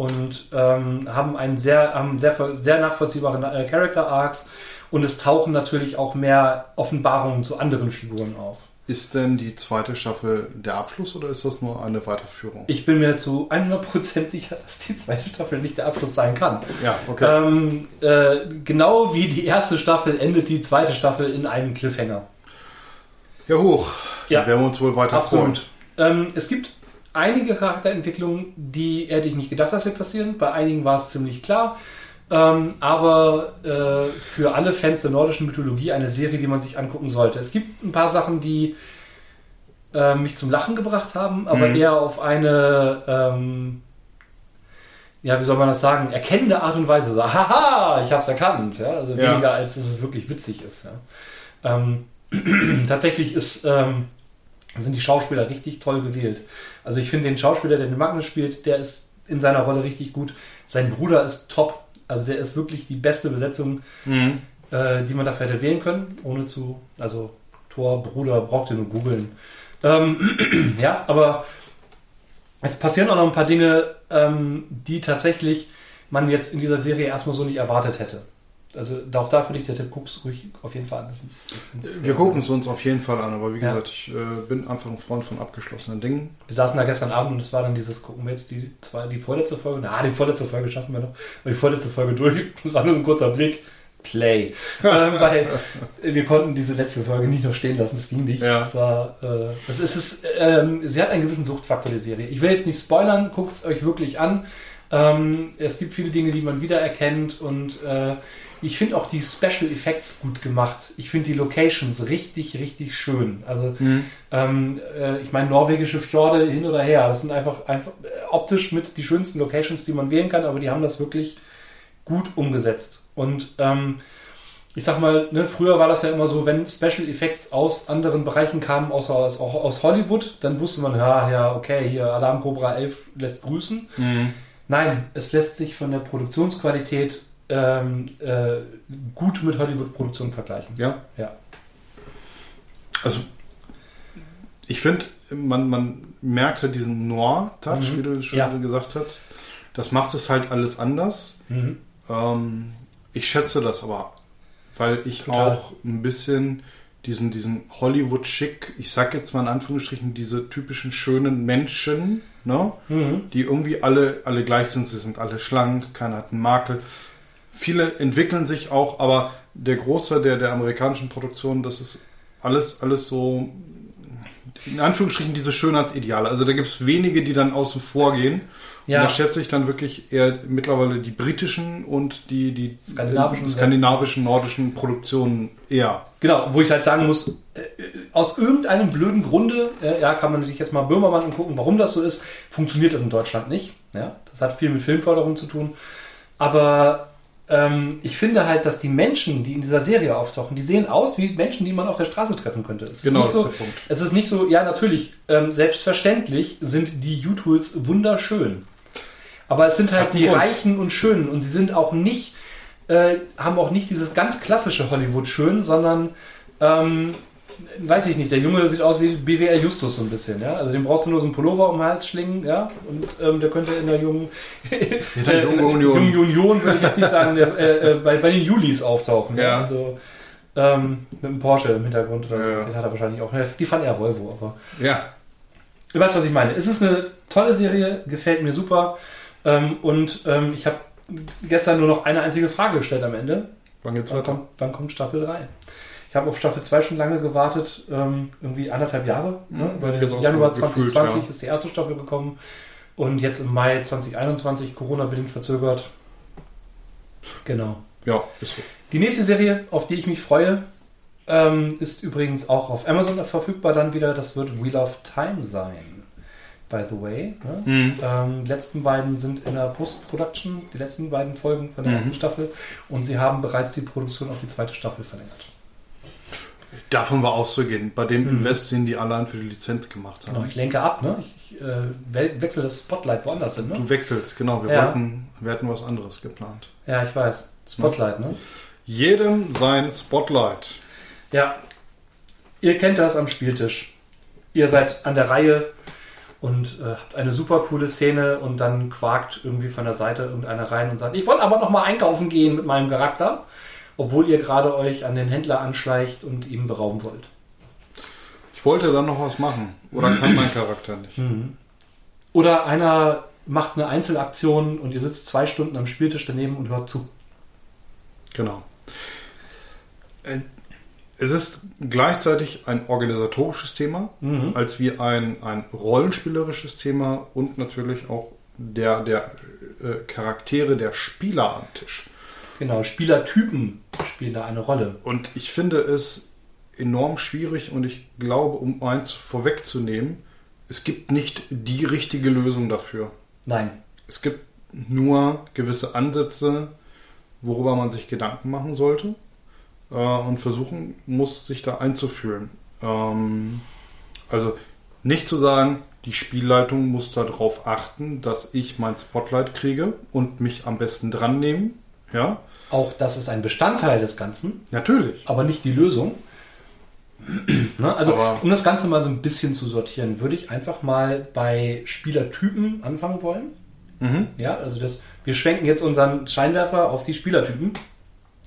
und ähm, haben einen sehr, haben sehr, sehr nachvollziehbaren äh, Character Arcs und es tauchen natürlich auch mehr Offenbarungen zu anderen Figuren auf. Ist denn die zweite Staffel der Abschluss oder ist das nur eine Weiterführung? Ich bin mir zu 100% sicher, dass die zweite Staffel nicht der Abschluss sein kann. Ja, okay. Ähm, äh, genau wie die erste Staffel endet die zweite Staffel in einem Cliffhanger. Ja, hoch. Ja, werden wir uns wohl weiter absolut. freuen. Ähm, es gibt einige Charakterentwicklungen, die hätte ich nicht gedacht, dass wird passieren. Bei einigen war es ziemlich klar. Ähm, aber äh, für alle Fans der nordischen Mythologie eine Serie, die man sich angucken sollte. Es gibt ein paar Sachen, die äh, mich zum Lachen gebracht haben, aber mhm. eher auf eine, ähm, ja, wie soll man das sagen, erkennende Art und Weise. So, haha, ich hab's erkannt. Ja? Also ja. weniger, als dass es wirklich witzig ist. Ja? Ähm, *clears throat* tatsächlich ist ähm, sind die Schauspieler richtig toll gewählt. Also ich finde den Schauspieler, der den Magnus spielt, der ist in seiner Rolle richtig gut. Sein Bruder ist top. Also der ist wirklich die beste Besetzung, mhm. äh, die man dafür hätte wählen können, ohne zu, also Thor, Bruder, braucht ihr nur googeln. Ähm, *clears throat* ja, aber es passieren auch noch ein paar Dinge, ähm, die tatsächlich man jetzt in dieser Serie erstmal so nicht erwartet hätte. Also auch da würde ich der Tipp, guck's ruhig auf jeden Fall an. Das ist, das ist Wir gucken es uns auf jeden Fall an, aber wie ja. gesagt, ich äh, bin einfach ein Freund von abgeschlossenen Dingen. Wir saßen da gestern Abend und es war dann dieses, gucken wir jetzt die zwei, die vorletzte Folge, na, die vorletzte Folge schaffen wir noch, aber die vorletzte Folge durch, *laughs* das war nur so ein kurzer Blick. Play. *laughs* ähm, weil wir konnten diese letzte Folge nicht noch stehen lassen, das ging nicht. Ja. Das war, äh, das ist, es, ähm, sie hat einen gewissen Suchtfaktor, die Serie. Ich will jetzt nicht spoilern, guckt es euch wirklich an. Ähm, es gibt viele Dinge, die man wiedererkennt und äh, ich finde auch die Special Effects gut gemacht. Ich finde die Locations richtig, richtig schön. Also, mhm. ähm, äh, ich meine, norwegische Fjorde hin oder her, das sind einfach, einfach äh, optisch mit die schönsten Locations, die man wählen kann, aber die haben das wirklich gut umgesetzt. Und ähm, ich sag mal, ne, früher war das ja immer so, wenn Special Effects aus anderen Bereichen kamen, außer aus, auch aus Hollywood, dann wusste man, ja, ja, okay, hier Alarm Cobra 11 lässt grüßen. Mhm. Nein, es lässt sich von der Produktionsqualität ähm, äh, gut mit Hollywood-Produktionen vergleichen. Ja. Ja. Also Ich finde, man, man merkt halt diesen Noir-Touch, mhm. wie du schon ja. gesagt hast. Das macht es halt alles anders. Mhm. Ähm, ich schätze das aber, weil ich Total. auch ein bisschen diesen, diesen Hollywood-Schick, ich sag jetzt mal in Anführungsstrichen, diese typischen schönen Menschen, ne? Mhm. die irgendwie alle, alle gleich sind. Sie sind alle schlank, keiner hat einen Makel. Viele entwickeln sich auch, aber der Großteil der, der amerikanischen Produktion, das ist alles, alles so, in Anführungsstrichen, diese Schönheitsideale. Also da gibt es wenige, die dann außen vor gehen. Ja. Und da schätze ich dann wirklich eher mittlerweile die britischen und die, die skandinavischen, skandinavischen nordischen Produktionen eher. Genau, wo ich halt sagen muss, äh, aus irgendeinem blöden Grunde, äh, ja, kann man sich jetzt mal Böhmermann angucken, warum das so ist, funktioniert das in Deutschland nicht. Ja, das hat viel mit Filmförderung zu tun. Aber ich finde halt, dass die Menschen, die in dieser Serie auftauchen, die sehen aus wie Menschen, die man auf der Straße treffen könnte. Es genau, ist so, das ist der Punkt. Es ist nicht so, ja, natürlich, ähm, selbstverständlich sind die U-Tools wunderschön. Aber es sind halt die Grund. Reichen und Schönen und sie sind auch nicht, äh, haben auch nicht dieses ganz klassische Hollywood-Schön, sondern ähm, weiß ich nicht, der Junge sieht aus wie BWR Justus so ein bisschen, ja. Also den brauchst du nur so einen Pullover um den Hals schlingen, ja. Und ähm, der könnte in der jungen, *laughs* in der jungen Union, jungen Union würde ich jetzt nicht sagen, der, äh, äh, bei, bei den Julis auftauchen. Ja. ja? Also ähm, mit einem Porsche im Hintergrund oder so. Ja. Den hat er wahrscheinlich auch. Die fand er Volvo, aber. Ja. Du weißt, was ich meine. Es ist eine tolle Serie, gefällt mir super. Ähm, und ähm, ich habe gestern nur noch eine einzige Frage gestellt am Ende. Wann geht's weiter? Wann kommt Staffel 3? Ich habe auf Staffel 2 schon lange gewartet, ähm, irgendwie anderthalb Jahre. Ne? Mhm, Weil Januar 2020 gefühlt, ja. ist die erste Staffel gekommen und jetzt im Mai 2021 Corona-bedingt verzögert. Genau. Ja, ist so. Die nächste Serie, auf die ich mich freue, ähm, ist übrigens auch auf Amazon verfügbar dann wieder. Das wird Wheel of Time sein. By the way. Ne? Mhm. Ähm, die letzten beiden sind in der Post-Production, die letzten beiden Folgen von der mhm. ersten Staffel. Und sie haben bereits die Produktion auf die zweite Staffel verlängert. Davon war auszugehen, bei dem mhm. Invest, den die allein für die Lizenz gemacht haben. Genau, ich lenke ab, ne? Ich äh, wechsle das Spotlight woanders hin, ne? Du wechselst, genau. Wir, ja. wollten, wir hatten was anderes geplant. Ja, ich weiß. Spotlight, ne? Jedem sein Spotlight. Ja. Ihr kennt das am Spieltisch. Ihr seid an der Reihe und äh, habt eine super coole Szene und dann quakt irgendwie von der Seite irgendeiner rein und sagt, ich wollte aber noch mal einkaufen gehen mit meinem Charakter obwohl ihr gerade euch an den Händler anschleicht und ihm berauben wollt. Ich wollte dann noch was machen. Oder kann mein Charakter nicht. Mhm. Oder einer macht eine Einzelaktion und ihr sitzt zwei Stunden am Spieltisch daneben und hört zu. Genau. Äh, es ist gleichzeitig ein organisatorisches Thema, mhm. als wie ein, ein rollenspielerisches Thema und natürlich auch der, der äh, Charaktere der Spieler am Tisch. Genau, Spielertypen spielen da eine Rolle. Und ich finde es enorm schwierig und ich glaube, um eins vorwegzunehmen, es gibt nicht die richtige Lösung dafür. Nein. Es gibt nur gewisse Ansätze, worüber man sich Gedanken machen sollte äh, und versuchen muss, sich da einzufühlen. Ähm, also nicht zu sagen, die Spielleitung muss darauf achten, dass ich mein Spotlight kriege und mich am besten dran nehmen. Ja, auch das ist ein Bestandteil des Ganzen. Natürlich. Aber nicht die Lösung. *clears throat* ne? Also, aber um das Ganze mal so ein bisschen zu sortieren, würde ich einfach mal bei Spielertypen anfangen wollen. Mhm. Ja, also das, wir schwenken jetzt unseren Scheinwerfer auf die Spielertypen.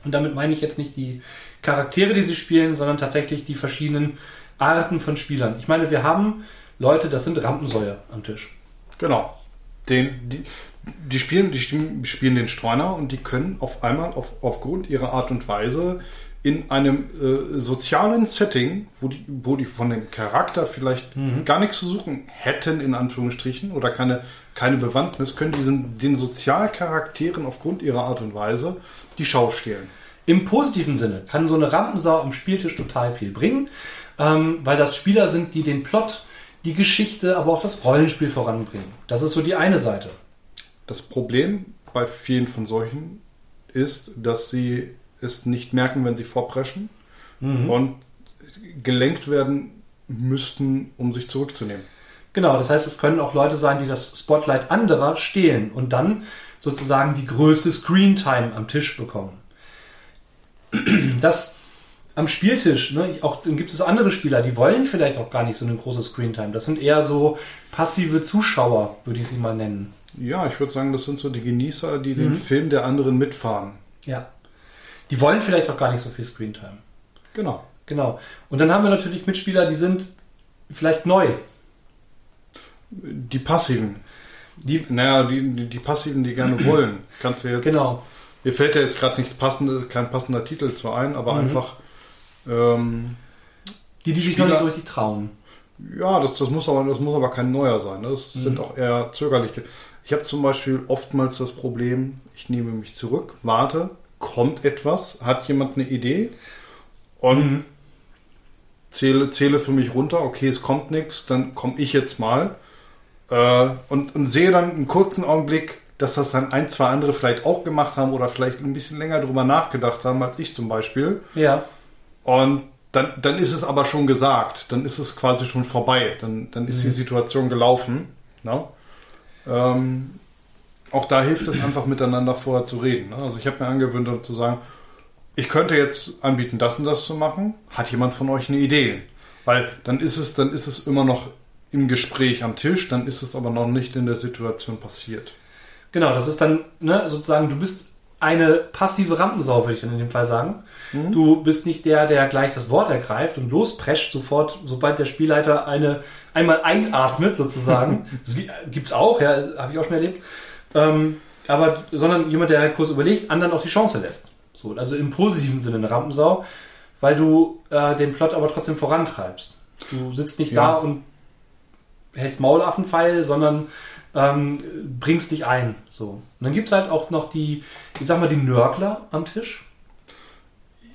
Und damit meine ich jetzt nicht die Charaktere, die sie spielen, sondern tatsächlich die verschiedenen Arten von Spielern. Ich meine, wir haben Leute, das sind Rampensäuer am Tisch. Genau. Den, die, die spielen, die spielen den Streuner und die können auf einmal auf, aufgrund ihrer Art und Weise in einem äh, sozialen Setting, wo die, wo die von dem Charakter vielleicht mhm. gar nichts zu suchen hätten, in Anführungsstrichen, oder keine, keine Bewandtnis, können diesen, den Sozialcharakteren aufgrund ihrer Art und Weise die Schau stehlen. Im positiven Sinne kann so eine Rampensau am Spieltisch total viel bringen, ähm, weil das Spieler sind, die den Plot, die Geschichte, aber auch das Rollenspiel voranbringen. Das ist so die eine Seite. Das Problem bei vielen von solchen ist, dass sie es nicht merken, wenn sie vorpreschen mhm. und gelenkt werden müssten, um sich zurückzunehmen. Genau, das heißt, es können auch Leute sein, die das Spotlight anderer stehlen und dann sozusagen die größte Screentime am Tisch bekommen. Das am Spieltisch, ne, auch dann gibt es andere Spieler, die wollen vielleicht auch gar nicht so eine große Screentime. Das sind eher so passive Zuschauer, würde ich sie mal nennen. Ja, ich würde sagen, das sind so die Genießer, die den Film der anderen mitfahren. Ja. Die wollen vielleicht auch gar nicht so viel Screentime. Genau. Genau. Und dann haben wir natürlich Mitspieler, die sind vielleicht neu. Die Passiven. Die, naja, die, die, Passiven, die gerne wollen. Kannst du jetzt. Genau. Mir fällt ja jetzt gerade nichts passendes, kein passender Titel zu ein, aber einfach. Ähm, Die, die sich noch nicht so richtig trauen. ja, das, das, muss aber, das muss aber kein neuer sein. ne? Das sind auch eher zögerliche. Ich habe zum Beispiel oftmals das Problem, ich nehme mich zurück, warte, kommt etwas, hat jemand eine Idee und zähle, zähle für mich runter, okay, es kommt nichts, dann komme ich jetzt mal äh, und, und sehe dann einen kurzen Augenblick, dass das dann ein, zwei andere vielleicht auch gemacht haben oder vielleicht ein bisschen länger drüber nachgedacht haben als ich zum Beispiel. Ja. Und dann, dann ist es aber schon gesagt, dann ist es quasi schon vorbei, dann, dann ist die Situation gelaufen. Ne? Ähm, auch da hilft es einfach miteinander vorher zu reden. Ne? Also ich habe mir angewöhnt um zu sagen, ich könnte jetzt anbieten, das und das zu machen. Hat jemand von euch eine Idee? Weil dann ist es, dann ist es immer noch im Gespräch am Tisch, dann ist es aber noch nicht in der Situation passiert. Genau, das ist dann ne, sozusagen, du bist eine passive Rampensau, würde ich dann in dem Fall sagen. Du bist nicht der, der gleich das Wort ergreift und losprescht sofort, sobald der Spielleiter eine einmal einatmet sozusagen. *laughs* das gibt es auch, ja, habe ich auch schon erlebt. Ähm, aber sondern jemand, der kurz überlegt, anderen auch die Chance lässt. So, also im positiven Sinne eine Rampensau, weil du äh, den Plot aber trotzdem vorantreibst. Du sitzt nicht Ja. da und hältst Maulaffenpfeil, sondern ähm, bringst dich ein. So. Und dann gibt es halt auch noch die, ich sag mal, die Nörgler am Tisch.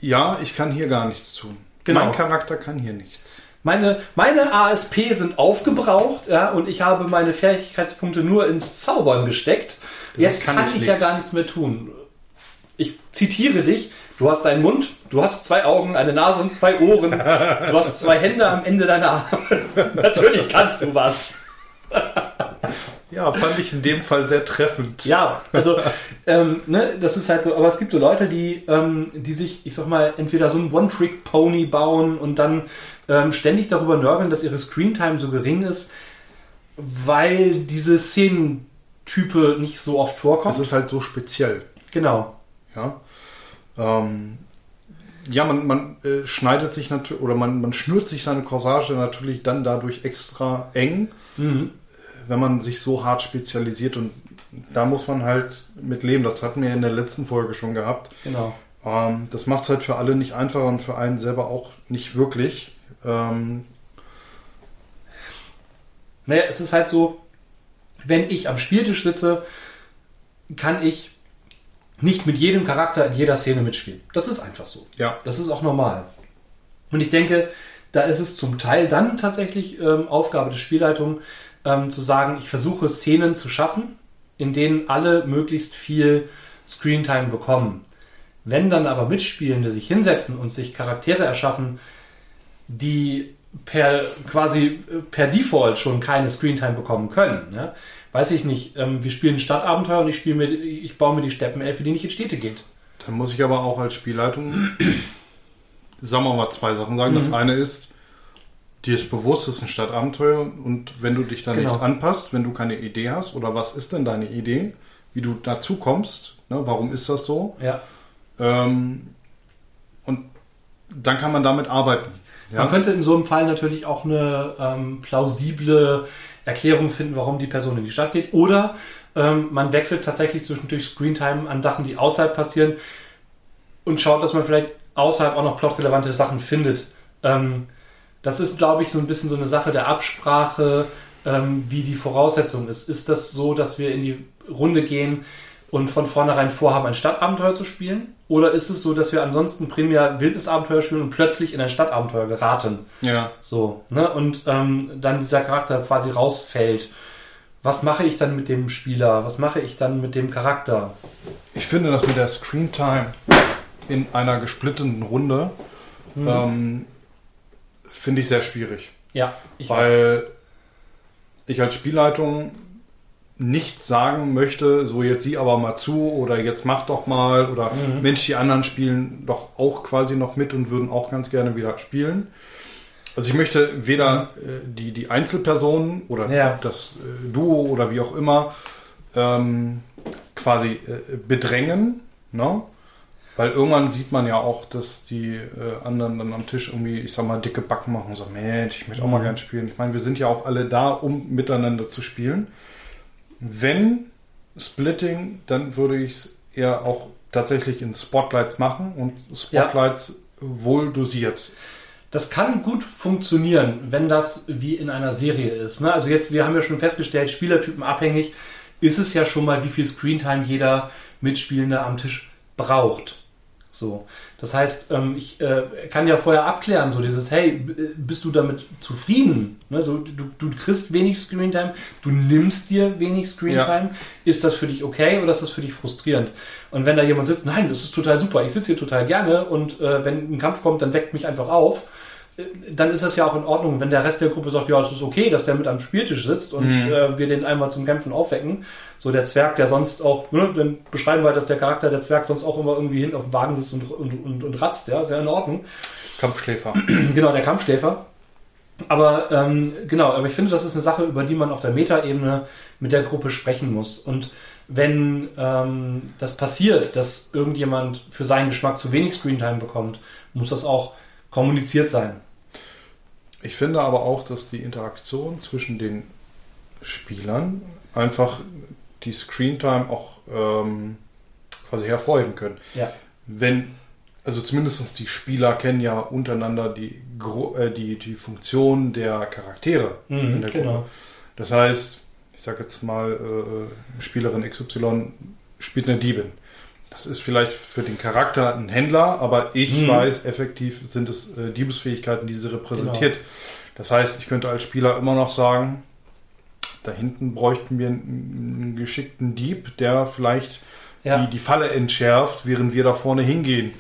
Ja, ich kann hier gar nichts tun. Genau. Mein Charakter kann hier nichts. Meine, meine ASP sind aufgebraucht ja, und ich habe meine Fähigkeitspunkte nur ins Zaubern gesteckt. Jetzt kann kann, ich ich, ja gar nichts mehr tun. Ich zitiere dich. Du hast einen Mund, du hast zwei Augen, eine Nase und zwei Ohren. Du hast zwei Hände am Ende deiner Arme. *laughs* Natürlich kannst du was. *laughs* Ja, fand ich in dem Fall sehr treffend. Ja, also ähm, ne, das ist halt so, aber es gibt so Leute, die, ähm, die sich, ich sag mal, entweder so einen One-Trick-Pony bauen und dann ähm, ständig darüber nörgeln, dass ihre Screentime so gering ist, weil diese Szenentype nicht so oft Das vorkommt. ist halt so speziell. Genau. Ja, ähm, ja man, man äh, schneidet sich natürlich oder man, man schnürt sich seine Corsage natürlich dann dadurch extra eng, wenn man sich so hart spezialisiert und da muss man halt mit leben. Das hatten wir in der letzten Folge schon gehabt. Genau. Ähm, das macht es halt für alle nicht einfacher und für einen selber auch nicht wirklich. Ähm, Naja, es ist halt so, wenn ich am Spieltisch sitze, kann ich nicht mit jedem Charakter in jeder Szene mitspielen. Das ist einfach so. ja, Das ist auch normal. Und ich denke, da ist es zum Teil dann tatsächlich ähm, Aufgabe der Spielleitung, ähm, zu sagen, ich versuche Szenen zu schaffen, in denen alle möglichst viel Screentime bekommen. Wenn dann aber Mitspielende sich hinsetzen und sich Charaktere erschaffen, die per quasi äh, per Default schon keine Screentime bekommen können, ja? weiß ich nicht, ähm, wir spielen ein Stadtabenteuer und ich spiele mir, ich baue mir die Steppenelfe, die nicht in Städte geht. Dann muss ich aber auch als Spielleitung, *clears throat* sagen wir mal, zwei Sachen sagen. Mhm. Das eine ist, dir ist bewusst, es ist ein Stadtabenteuer und wenn du dich da Genau. nicht anpasst, wenn du keine Idee hast oder was ist denn deine Idee, wie du dazu kommst, ne, warum ist das so? Ja. Ähm, und dann kann man damit arbeiten. Man Ja? könnte in so einem Fall natürlich auch eine ähm, plausible Erklärung finden, warum die Person in die Stadt geht. Oder ähm, man wechselt tatsächlich zwischendurch Screentime an Sachen, die außerhalb passieren und schaut, dass man vielleicht außerhalb auch noch plotrelevante Sachen findet. Ähm, das ist, glaube ich, so ein bisschen so eine Sache der Absprache, ähm, wie die Voraussetzung ist. Ist das so, dass wir in die Runde gehen und von vornherein vorhaben, ein Stadtabenteuer zu spielen? Oder ist es so, dass wir ansonsten primär Wildnisabenteuer spielen und plötzlich in ein Stadtabenteuer geraten? ja. So, ne? Und ähm, dann dieser Charakter quasi rausfällt. Was mache ich dann mit dem Spieler? Was mache ich dann mit dem Charakter? Ich finde das mit der Screen Time in einer gesplitteten Runde ähm, finde ich sehr schwierig. Ja, ich Weil ich als Spielleitung nicht sagen möchte, so jetzt sieh aber mal zu oder jetzt mach doch mal oder mhm. Mensch, die anderen spielen doch auch quasi noch mit und würden auch ganz gerne wieder spielen. Also ich möchte weder äh, die, die Einzelpersonen oder ja. das äh, Duo oder wie auch immer ähm, quasi äh, bedrängen, ne? Weil irgendwann sieht man ja auch, dass die äh, anderen dann am Tisch irgendwie, ich sag mal, dicke Backen machen und sagen, Mensch, ich möchte auch mal mhm. gern spielen. Ich meine, wir sind ja auch alle da, um miteinander zu spielen. Wenn Splitting, dann würde ich es eher auch tatsächlich in Spotlights machen und Spotlights ja. wohl dosiert. Das kann gut funktionieren, wenn das wie in einer Serie ist. Ne? Also jetzt, wir haben ja schon festgestellt, Spielertypen abhängig ist es ja schon mal, wie viel Screentime jeder Mitspielende am Tisch braucht. So. Das heißt, ähm, ich äh, kann ja vorher abklären, so dieses, hey, bist du damit zufrieden? Ne, so, du, du kriegst wenig Screentime, du nimmst dir wenig Screentime. Ja. Ist das für dich okay oder ist das für dich frustrierend? Und wenn da jemand sitzt, nein, das ist total super, ich sitze hier total gerne und äh, wenn ein Kampf kommt, dann weckt mich einfach auf dann ist das ja auch in Ordnung, wenn der Rest der Gruppe sagt, ja, es ist okay, dass der mit am Spieltisch sitzt und mhm. äh, wir den einmal zum Kämpfen aufwecken. So der Zwerg, der sonst auch, ne, dann beschreiben wir, dass der Charakter der Zwerg sonst auch immer irgendwie hinten auf dem Wagen sitzt und, und, und, und ratzt, ja, ist ja in Ordnung. Kampfschläfer. *clears throat* genau, der Kampfschläfer. Aber ähm, genau, aber ich finde, das ist eine Sache, über die man auf der Metaebene mit der Gruppe sprechen muss. Und wenn ähm, das passiert, dass irgendjemand für seinen Geschmack zu wenig Screentime bekommt, muss das auch kommuniziert sein. Ich finde aber auch, dass die Interaktion zwischen den Spielern einfach die Screentime auch ähm, quasi hervorheben können. Ja. Wenn, also zumindest die Spieler kennen ja untereinander die, äh, die, die Funktion der Charaktere mhm, in der Gruppe. Genau. Das heißt, ich sage jetzt mal, äh, Spielerin XY spielt eine Diebin. Das ist vielleicht für den Charakter ein Händler, aber ich hm. weiß, effektiv sind es äh, Diebesfähigkeiten, die sie repräsentiert. Genau. Das heißt, ich könnte als Spieler immer noch sagen, da hinten bräuchten wir einen, geschickten Dieb, der vielleicht ja. die, die Falle entschärft, während wir da vorne hingehen.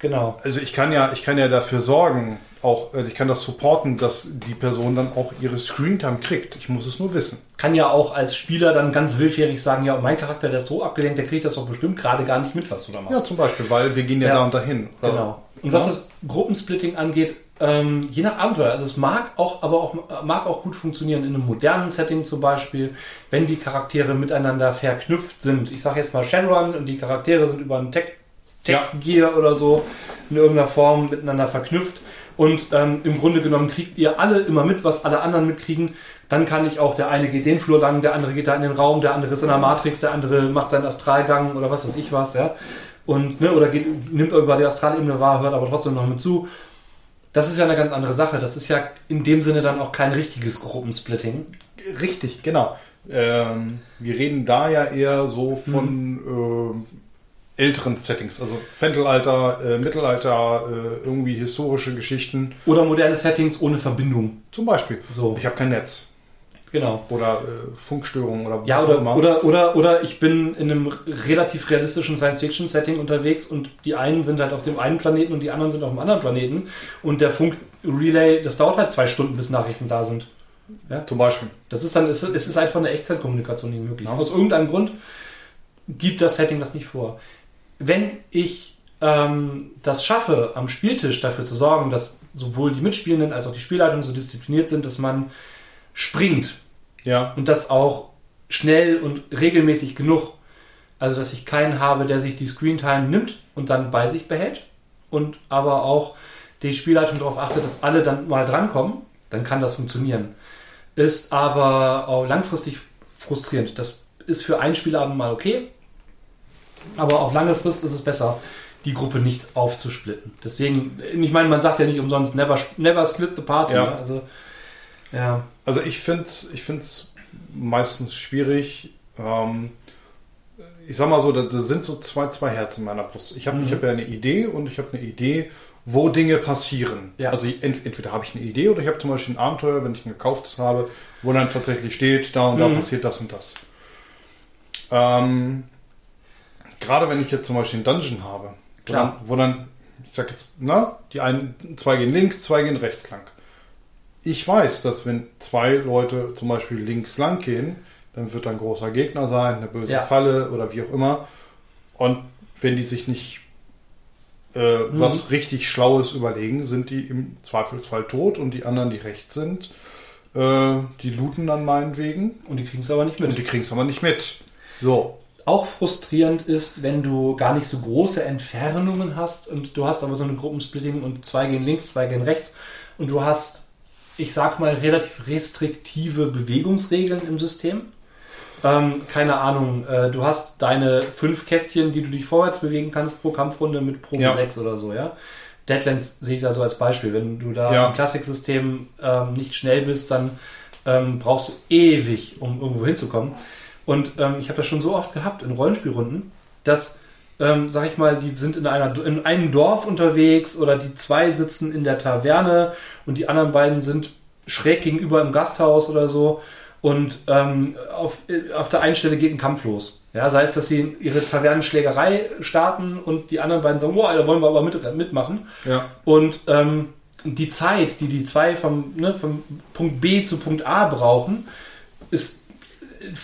Genau. Also ich kann ja, ich kann ja dafür sorgen, auch, äh, ich kann das supporten, dass die Person dann auch ihre Screentime kriegt. Ich muss es nur wissen. Kann ja auch als Spieler dann ganz willfährig sagen, ja, mein Charakter, der ist so abgelenkt, der kriegt das doch bestimmt gerade gar nicht mit, was du da machst. Ja, zum Beispiel, weil wir gehen ja, ja. da und dahin. Oder? Genau. Und ja. was das Gruppensplitting angeht, ähm, je nach Abenteuer. Also es mag auch, aber auch mag auch gut funktionieren in einem modernen Setting zum Beispiel, wenn die Charaktere miteinander verknüpft sind. Ich sage jetzt mal Shadowrun und die Charaktere sind über einen Tech, Tech Gear oder so in irgendeiner Form miteinander verknüpft und ähm, im Grunde genommen kriegt ihr alle immer mit, was alle anderen mitkriegen. Dann kann ich auch, der eine geht den Flur lang, der andere geht da in den Raum, der andere ist in der Matrix, der andere macht seinen Astralgang oder was weiß ich was, ja. Und, ne, oder geht, nimmt über die Astralebene wahr, hört aber trotzdem noch mit zu. Das ist ja eine ganz andere Sache. Das ist ja in dem Sinne dann auch kein richtiges Gruppensplitting. Richtig, genau. Ähm, wir reden da ja eher so von hm. Älteren Settings, also Fentelalter, äh, Mittelalter, äh, irgendwie historische Geschichten. Oder moderne Settings ohne Verbindung. Zum Beispiel. So. Ich habe kein Netz. Genau. Oder äh, Funkstörungen oder was ja, oder, auch immer. Oder, oder, oder ich bin in einem relativ realistischen Science-Fiction-Setting unterwegs und die einen sind halt auf dem einen Planeten und die anderen sind auf dem anderen Planeten. Und der Funk-Relay, das dauert halt zwei Stunden, bis Nachrichten da sind. Ja? Zum Beispiel. Das ist dann, es ist einfach eine Echtzeitkommunikation nicht möglich. Ja. Aus irgendeinem Grund gibt das Setting das nicht vor wenn ich ähm, das schaffe, am Spieltisch dafür zu sorgen, dass sowohl die Mitspielenden als auch die Spielleitung so diszipliniert sind, dass man springt. Ja. Und das auch schnell und regelmäßig genug. Also, dass ich keinen habe, der sich die Screentime nimmt und dann bei sich behält. Und aber auch die Spielleitung darauf achtet, dass alle dann mal drankommen. Dann kann das funktionieren. Ist aber auch langfristig frustrierend. Das ist für einen Spielabend mal okay. Aber auf lange Frist ist es besser, die Gruppe nicht aufzusplitten. Deswegen, ich meine, man sagt ja nicht umsonst, never, never split the party. Ja. Also, ja. Also ich finde es ich find's meistens schwierig. Ähm, ich sag mal so, da, sind so zwei, zwei Herzen in meiner Brust. Ich habe mhm. hab ja eine Idee und ich habe eine Idee, wo Dinge passieren. Ja. Also ent, entweder habe ich eine Idee oder ich habe zum Beispiel ein Abenteuer, wenn ich ein gekauftes habe, wo dann tatsächlich steht, da und da mhm. passiert das und das. Ähm, gerade wenn ich jetzt zum Beispiel einen Dungeon habe, wo dann, wo dann, ich sag jetzt, na, die einen, zwei gehen links, zwei gehen rechts lang. Ich weiß, dass wenn zwei Leute zum Beispiel links lang gehen, dann wird da ein großer Gegner sein, eine böse Ja. Falle oder wie auch immer. Und wenn die sich nicht äh, Mhm. was richtig Schlaues überlegen, sind die im Zweifelsfall tot und die anderen, die rechts sind, äh, die looten dann meinetwegen Und die kriegen es aber nicht mit. und die kriegen es aber nicht mit. So, auch frustrierend ist, wenn du gar nicht so große Entfernungen hast und du hast aber so eine Gruppensplitting und zwei gehen links, zwei gehen rechts und du hast, ich sag mal, relativ restriktive Bewegungsregeln im System. Ähm, keine Ahnung, äh, du hast deine fünf Kästchen, die du dich vorwärts bewegen kannst pro Kampfrunde mit Probe Ja. 6 oder so, ja. Deadlands sehe ich da so als Beispiel. Wenn du da Ja. im Klassiksystem ähm, nicht schnell bist, dann ähm, brauchst du ewig, um irgendwo hinzukommen. Und ähm, ich habe das schon so oft gehabt in Rollenspielrunden, dass, ähm, sag ich mal, die sind in, einer, in einem Dorf unterwegs oder die zwei sitzen in der Taverne und die anderen beiden sind schräg gegenüber im Gasthaus oder so. Und ähm, auf, auf der einen Stelle geht ein Kampf los. Ja, sei es, dass sie ihre Tavernenschlägerei starten und die anderen beiden sagen, wow, da wollen wir aber mit, mitmachen. ja. Und ähm, die Zeit, die die zwei vom, ne, vom Punkt B zu Punkt A brauchen, ist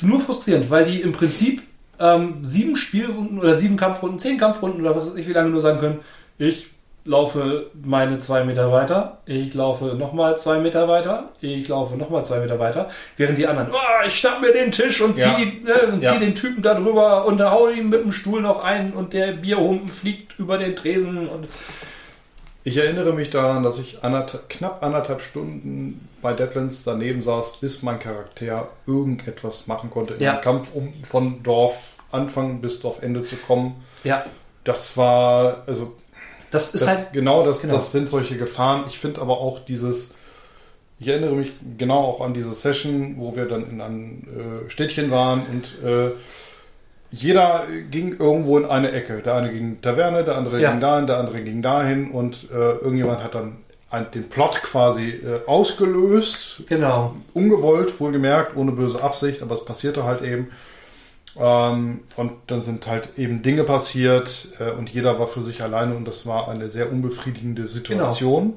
nur frustrierend, weil die im Prinzip ähm, sieben Spielrunden oder sieben Kampfrunden, zehn Kampfrunden oder was weiß ich, wie lange nur sagen können, ich laufe meine zwei Meter weiter, ich laufe nochmal zwei Meter weiter, ich laufe nochmal zwei Meter weiter, während die anderen, oh, ich schnapp mir den Tisch und zieh, Ja. ne, und Ja. zieh den Typen da drüber und hau ihn mit dem Stuhl noch ein und der Bierhumpen fliegt über den Tresen und Ich erinnere mich daran, dass ich anderthalb, knapp anderthalb Stunden bei Deadlands daneben saß, bis mein Charakter irgendetwas machen konnte in Ja. dem Kampf, um von Dorf Anfang bis Dorfende zu kommen. ja, Das war, also das ist das, halt genau, das, genau. das sind solche Gefahren. Ich finde aber auch dieses, ich erinnere mich genau auch an diese Session, wo wir dann in einem äh, Städtchen waren und äh, jeder ging irgendwo in eine Ecke. Der eine ging in die Taverne, der andere Ja. ging dahin, der andere ging dahin und äh, irgendjemand hat dann den Plot quasi äh, ausgelöst, Genau. ungewollt, wohlgemerkt, ohne böse Absicht, aber es passierte halt eben. Ähm, und dann sind halt eben Dinge passiert äh, und jeder war für sich alleine und das war eine sehr unbefriedigende Situation.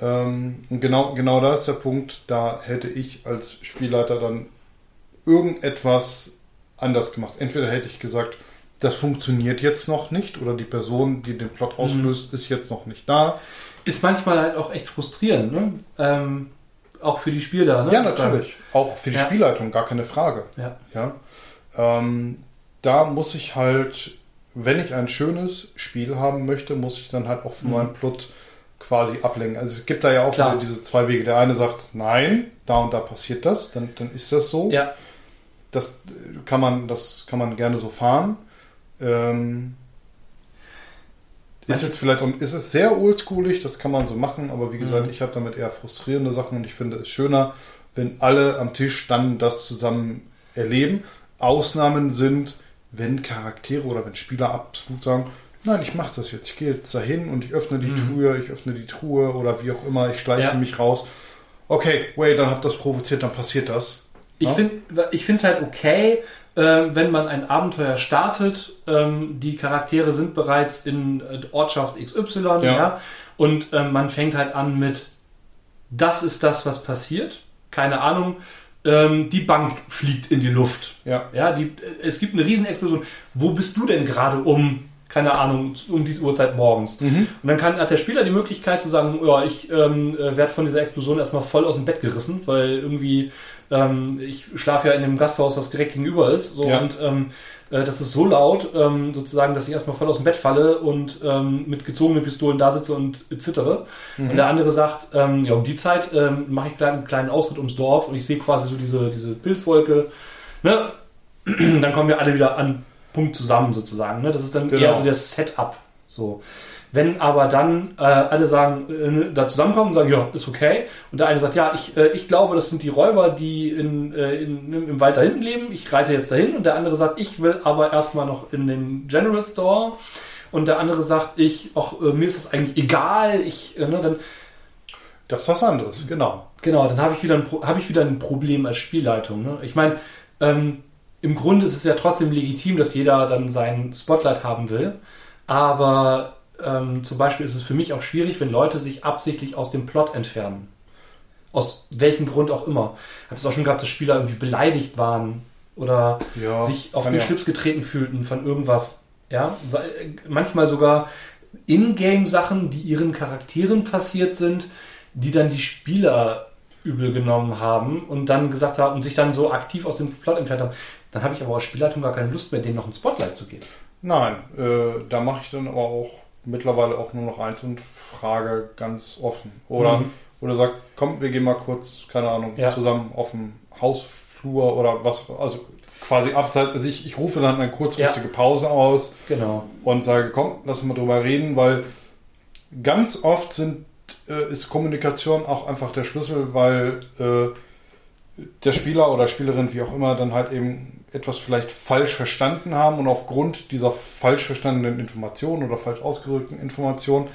Ähm, und genau, genau da ist der Punkt, da hätte ich als Spielleiter dann irgendetwas anders gemacht. Entweder hätte ich gesagt, das funktioniert jetzt noch nicht oder die Person, die den Plot auslöst, ist jetzt noch nicht da. Ist manchmal halt auch echt frustrierend, ne? Ähm, auch für die Spieler, ne? Ja, natürlich. Auch für die Ja. Spielleitung, gar keine Frage. Ja. Ja. Ähm, da muss ich halt, wenn ich ein schönes Spiel haben möchte, muss ich dann halt auch von meinem Plot quasi ablenken. Also es gibt da ja auch Klar. diese zwei Wege. Der eine sagt, nein, da und da passiert das, dann, dann ist das so. Ja, Das kann man, das kann man gerne so fahren. Ähm, ist Manche- jetzt vielleicht und ist es sehr oldschoolig, das kann man so machen, aber wie gesagt, Mhm. ich habe damit eher frustrierende Sachen und ich finde es schöner, wenn alle am Tisch dann das zusammen erleben. Ausnahmen sind, wenn Charaktere oder wenn Spieler absolut sagen, nein, ich mache das jetzt, ich gehe jetzt dahin und ich öffne die Mhm. Tür, ich öffne die Truhe oder wie auch immer, ich schleiche Ja. mich raus. Okay, wait, dann habt das provoziert, dann passiert das. ich Ja? finde ich finde es halt okay, ähm, wenn man ein Abenteuer startet, ähm, die Charaktere sind bereits in äh, Ortschaft XY, ja, Ja. und ähm, man fängt halt an mit, das ist das, was passiert, keine Ahnung, ähm, die Bank fliegt in die Luft, Ja. Ja, die, es gibt eine Riesenexplosion. Wo bist du denn gerade um, keine Ahnung, um diese Uhrzeit morgens? Und dann kann, hat der Spieler die Möglichkeit zu sagen, ja, ich ähm, äh, werde von dieser Explosion erstmal voll aus dem Bett gerissen, weil irgendwie ähm, ich schlafe ja in dem Gasthaus, das direkt gegenüber ist. So, Ja. Und ähm, äh, das ist so laut, ähm, sozusagen, dass ich erstmal voll aus dem Bett falle und ähm, mit gezogenen Pistolen da sitze und zittere. Und der andere sagt, ähm, ja, um die Zeit ähm, mache ich einen kleinen Ausritt ums Dorf und ich sehe quasi so diese, diese Pilzwolke. Ne? *clears throat* dann kommen wir alle wieder an Punkt zusammen sozusagen. Ne? Das ist dann Genau. eher so das Setup. So. Wenn aber dann äh, alle sagen, äh, da zusammenkommen und sagen, ja, ist okay. Und der eine sagt, ja, ich, äh, ich glaube, das sind die Räuber, die in, äh, in, im Wald da hinten leben. Ich reite jetzt dahin. Und der andere sagt, ich will aber erstmal noch in den General Store. Und der andere sagt, ich, ach, äh, mir ist das eigentlich egal. Ich, äh, ne, dann, Das ist was anderes, genau. Genau, dann habe ich wieder ein, habe ich wieder ein Problem als Spielleitung. Ne? Ich meine, ähm, im Grunde ist es ja trotzdem legitim, dass jeder dann sein Spotlight haben will. Aber ähm, zum Beispiel ist es für mich auch schwierig, wenn Leute sich absichtlich aus dem Plot entfernen. Aus welchem Grund auch immer. Ich habe es auch schon gehabt, dass Spieler irgendwie beleidigt waren oder Ja, sich auf den ja. Schlips getreten fühlten von irgendwas. Ja, manchmal sogar Ingame-Sachen, die ihren Charakteren passiert sind, die dann die Spieler übel genommen haben und dann gesagt haben und sich dann so aktiv aus dem Plot entfernt haben. Dann habe ich aber als Spielleitung gar keine Lust mehr, denen noch ein Spotlight zu geben. Nein, äh, da mache ich dann aber auch mittlerweile auch nur noch eins und frage ganz offen. Oder, Mhm. oder sag, komm, wir gehen mal kurz, keine Ahnung, Ja. zusammen auf dem Hausflur oder was, also quasi abseits, also ich, ich rufe dann eine kurzfristige Pause aus Genau. und sage, komm, lass mal drüber reden, weil ganz oft sind, äh, ist Kommunikation auch einfach der Schlüssel, weil äh, der Spieler oder Spielerin, wie auch immer, dann halt eben etwas vielleicht falsch verstanden haben und aufgrund dieser falsch verstandenen Informationen oder falsch ausgedrückten Informationen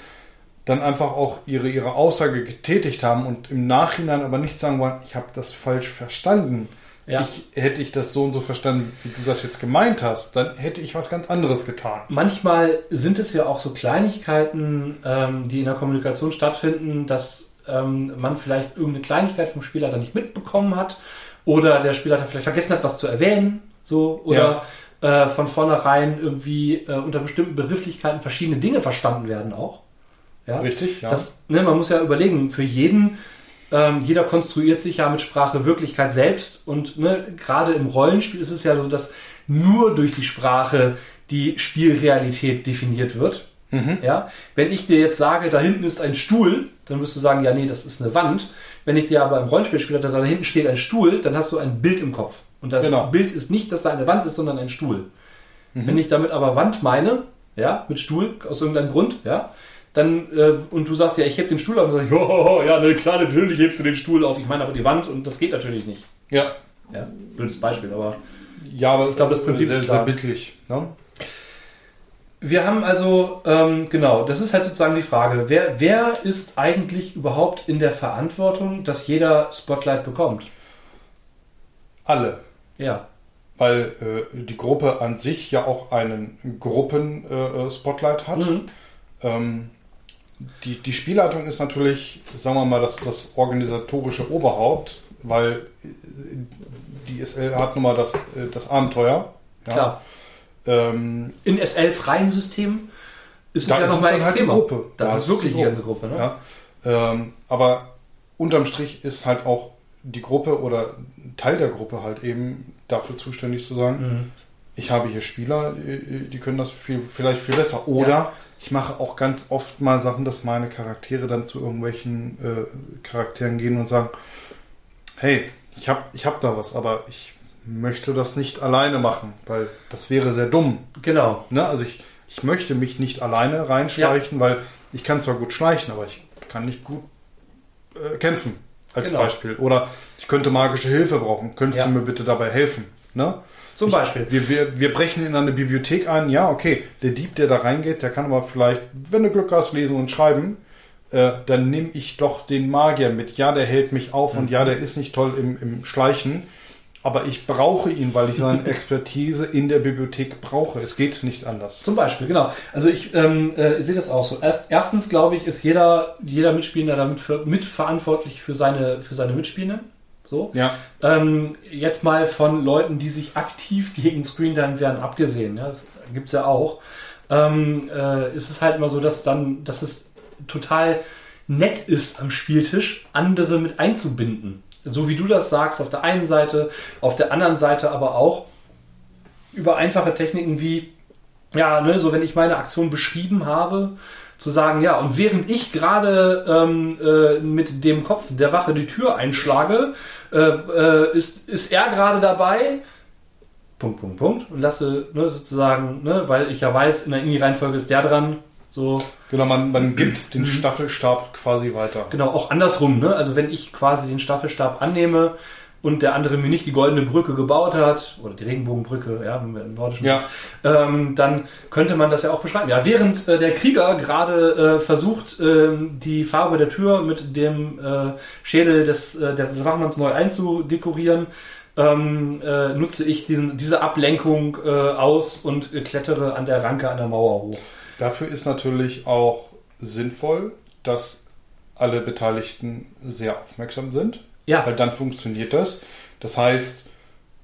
dann einfach auch ihre, ihre Aussage getätigt haben und im Nachhinein aber nicht sagen wollen, ich habe das falsch verstanden. Ja. Ich, hätte ich das so und so verstanden, wie du das jetzt gemeint hast, dann hätte ich was ganz anderes getan. Manchmal sind es ja auch so Kleinigkeiten, ähm, die in der Kommunikation stattfinden, dass ähm, man vielleicht irgendeine Kleinigkeit vom Spieler dann nicht mitbekommen hat oder der Spieler vielleicht vergessen hat, was zu erwähnen, so oder äh, von vornherein irgendwie äh, unter bestimmten Begrifflichkeiten verschiedene Dinge verstanden werden auch. Ja? Richtig, ja. Das, ne, man muss ja überlegen, für jeden, ähm, jeder konstruiert sich ja mit Sprache Wirklichkeit selbst und ne, gerade im Rollenspiel ist es ja so, dass nur durch die Sprache die Spielrealität definiert wird. Ja, wenn ich dir jetzt sage, da hinten ist ein Stuhl, dann wirst du sagen, ja, nee, das ist eine Wand. Wenn ich dir aber im Rollenspiel spiele, da hinten steht ein Stuhl, dann hast du ein Bild im Kopf. Und das Genau. Bild ist nicht, dass da eine Wand ist, sondern ein Stuhl. Wenn ich damit aber Wand meine, ja, mit Stuhl, aus irgendeinem Grund, ja, dann, äh, und du sagst ja, ich heb den Stuhl auf, und dann sag ich, *laughs* oh, ja, ne, klar, natürlich hebst du den Stuhl auf. Ich meine aber die Wand und das geht natürlich nicht. ja. Ja, blödes Beispiel, aber. Ja, aber ich glaube, das Prinzip sehr, ist klar. sehr bildlich. Ne? Wir haben also, ähm, genau, das ist halt sozusagen die Frage, wer, wer ist eigentlich überhaupt in der Verantwortung, dass jeder Spotlight bekommt? Alle. Ja, Weil äh, die Gruppe an sich ja auch einen Gruppen-Spotlight äh, hat. Mhm. Ähm, die, die Spielleitung ist natürlich, sagen wir mal, das, das organisatorische Oberhaupt, weil äh, die SL hat nun mal das, äh, das Abenteuer. Ja. klar. Ähm, In SL-freien Systemen ist es ja nochmal halt die extremer. Gruppe. Das Da ist ist wirklich die die ganze Gruppe, ne? Ja. Ähm, aber unterm Strich ist halt auch die Gruppe oder Teil der Gruppe halt eben dafür zuständig zu sagen, Mhm. ich habe hier Spieler, die können das viel, vielleicht viel besser. Oder Ja. ich mache auch ganz oft mal Sachen, dass meine Charaktere dann zu irgendwelchen äh, Charakteren gehen und sagen, hey, ich habe ich hab da was, aber ich möchte das nicht alleine machen, weil das wäre sehr dumm. Genau. Ne? Also ich, ich möchte mich nicht alleine reinschleichen, weil ich kann zwar gut schleichen, aber ich kann nicht gut äh, kämpfen, als Genau. Beispiel. Oder ich könnte magische Hilfe brauchen. Könntest Ja. du mir bitte dabei helfen? Ne? Zum Ich- Beispiel. Wir, wir, wir brechen in eine Bibliothek ein. Ja, okay. Der Dieb, der da reingeht, der kann aber vielleicht, wenn du Glück hast, lesen und schreiben. Äh, dann nehme ich doch den Magier mit. Ja, der hält mich auf und Mhm. ja, der ist nicht toll im, im Schleichen. Aber ich brauche ihn, weil ich seine Expertise in der Bibliothek brauche. Es geht nicht anders. Zum Beispiel, genau. Also ich ähm, äh, sehe das auch so. Erst, erstens, glaube ich, ist jeder, jeder Mitspielender damit für, mitverantwortlich für seine, für seine Mitspielenden. So. Ja, Ähm, jetzt mal von Leuten, die sich aktiv gegen Screentime werden, abgesehen. Ja, das gibt's ja auch. Ähm, äh, ist es halt immer so, dass dann, dass es total nett ist am Spieltisch, andere mit einzubinden. So wie du das sagst, auf der einen Seite, auf der anderen Seite aber auch über einfache Techniken wie, ja, ne, so wenn ich meine Aktion beschrieben habe, zu sagen, ja, und während ich gerade ähm, äh, mit dem Kopf der Wache die Tür einschlage, äh, äh, ist, ist er gerade dabei, Punkt, Punkt, Punkt, und lasse ne, sozusagen, ne, weil ich ja weiß, in der Indie-Reihenfolge ist der dran, so, genau. Man, man gibt Mhm. den Staffelstab quasi weiter. genau, auch andersrum, ne, also wenn ich quasi den Staffelstab annehme und der andere mir nicht die goldene Brücke gebaut hat, oder die Regenbogenbrücke, ja, im Nordischen Ja, ähm, dann könnte man das ja auch beschreiben. Ja, während äh, der Krieger gerade äh, versucht, ähm, die Farbe der Tür mit dem äh, Schädel des, äh, des Wachmanns neu einzudekorieren, ähm, äh, nutze ich diesen, diese Ablenkung äh, aus und äh, klettere an der Ranke an der Mauer hoch. Dafür ist natürlich auch sinnvoll, dass alle Beteiligten sehr aufmerksam sind. Ja. Weil dann funktioniert das. Das heißt,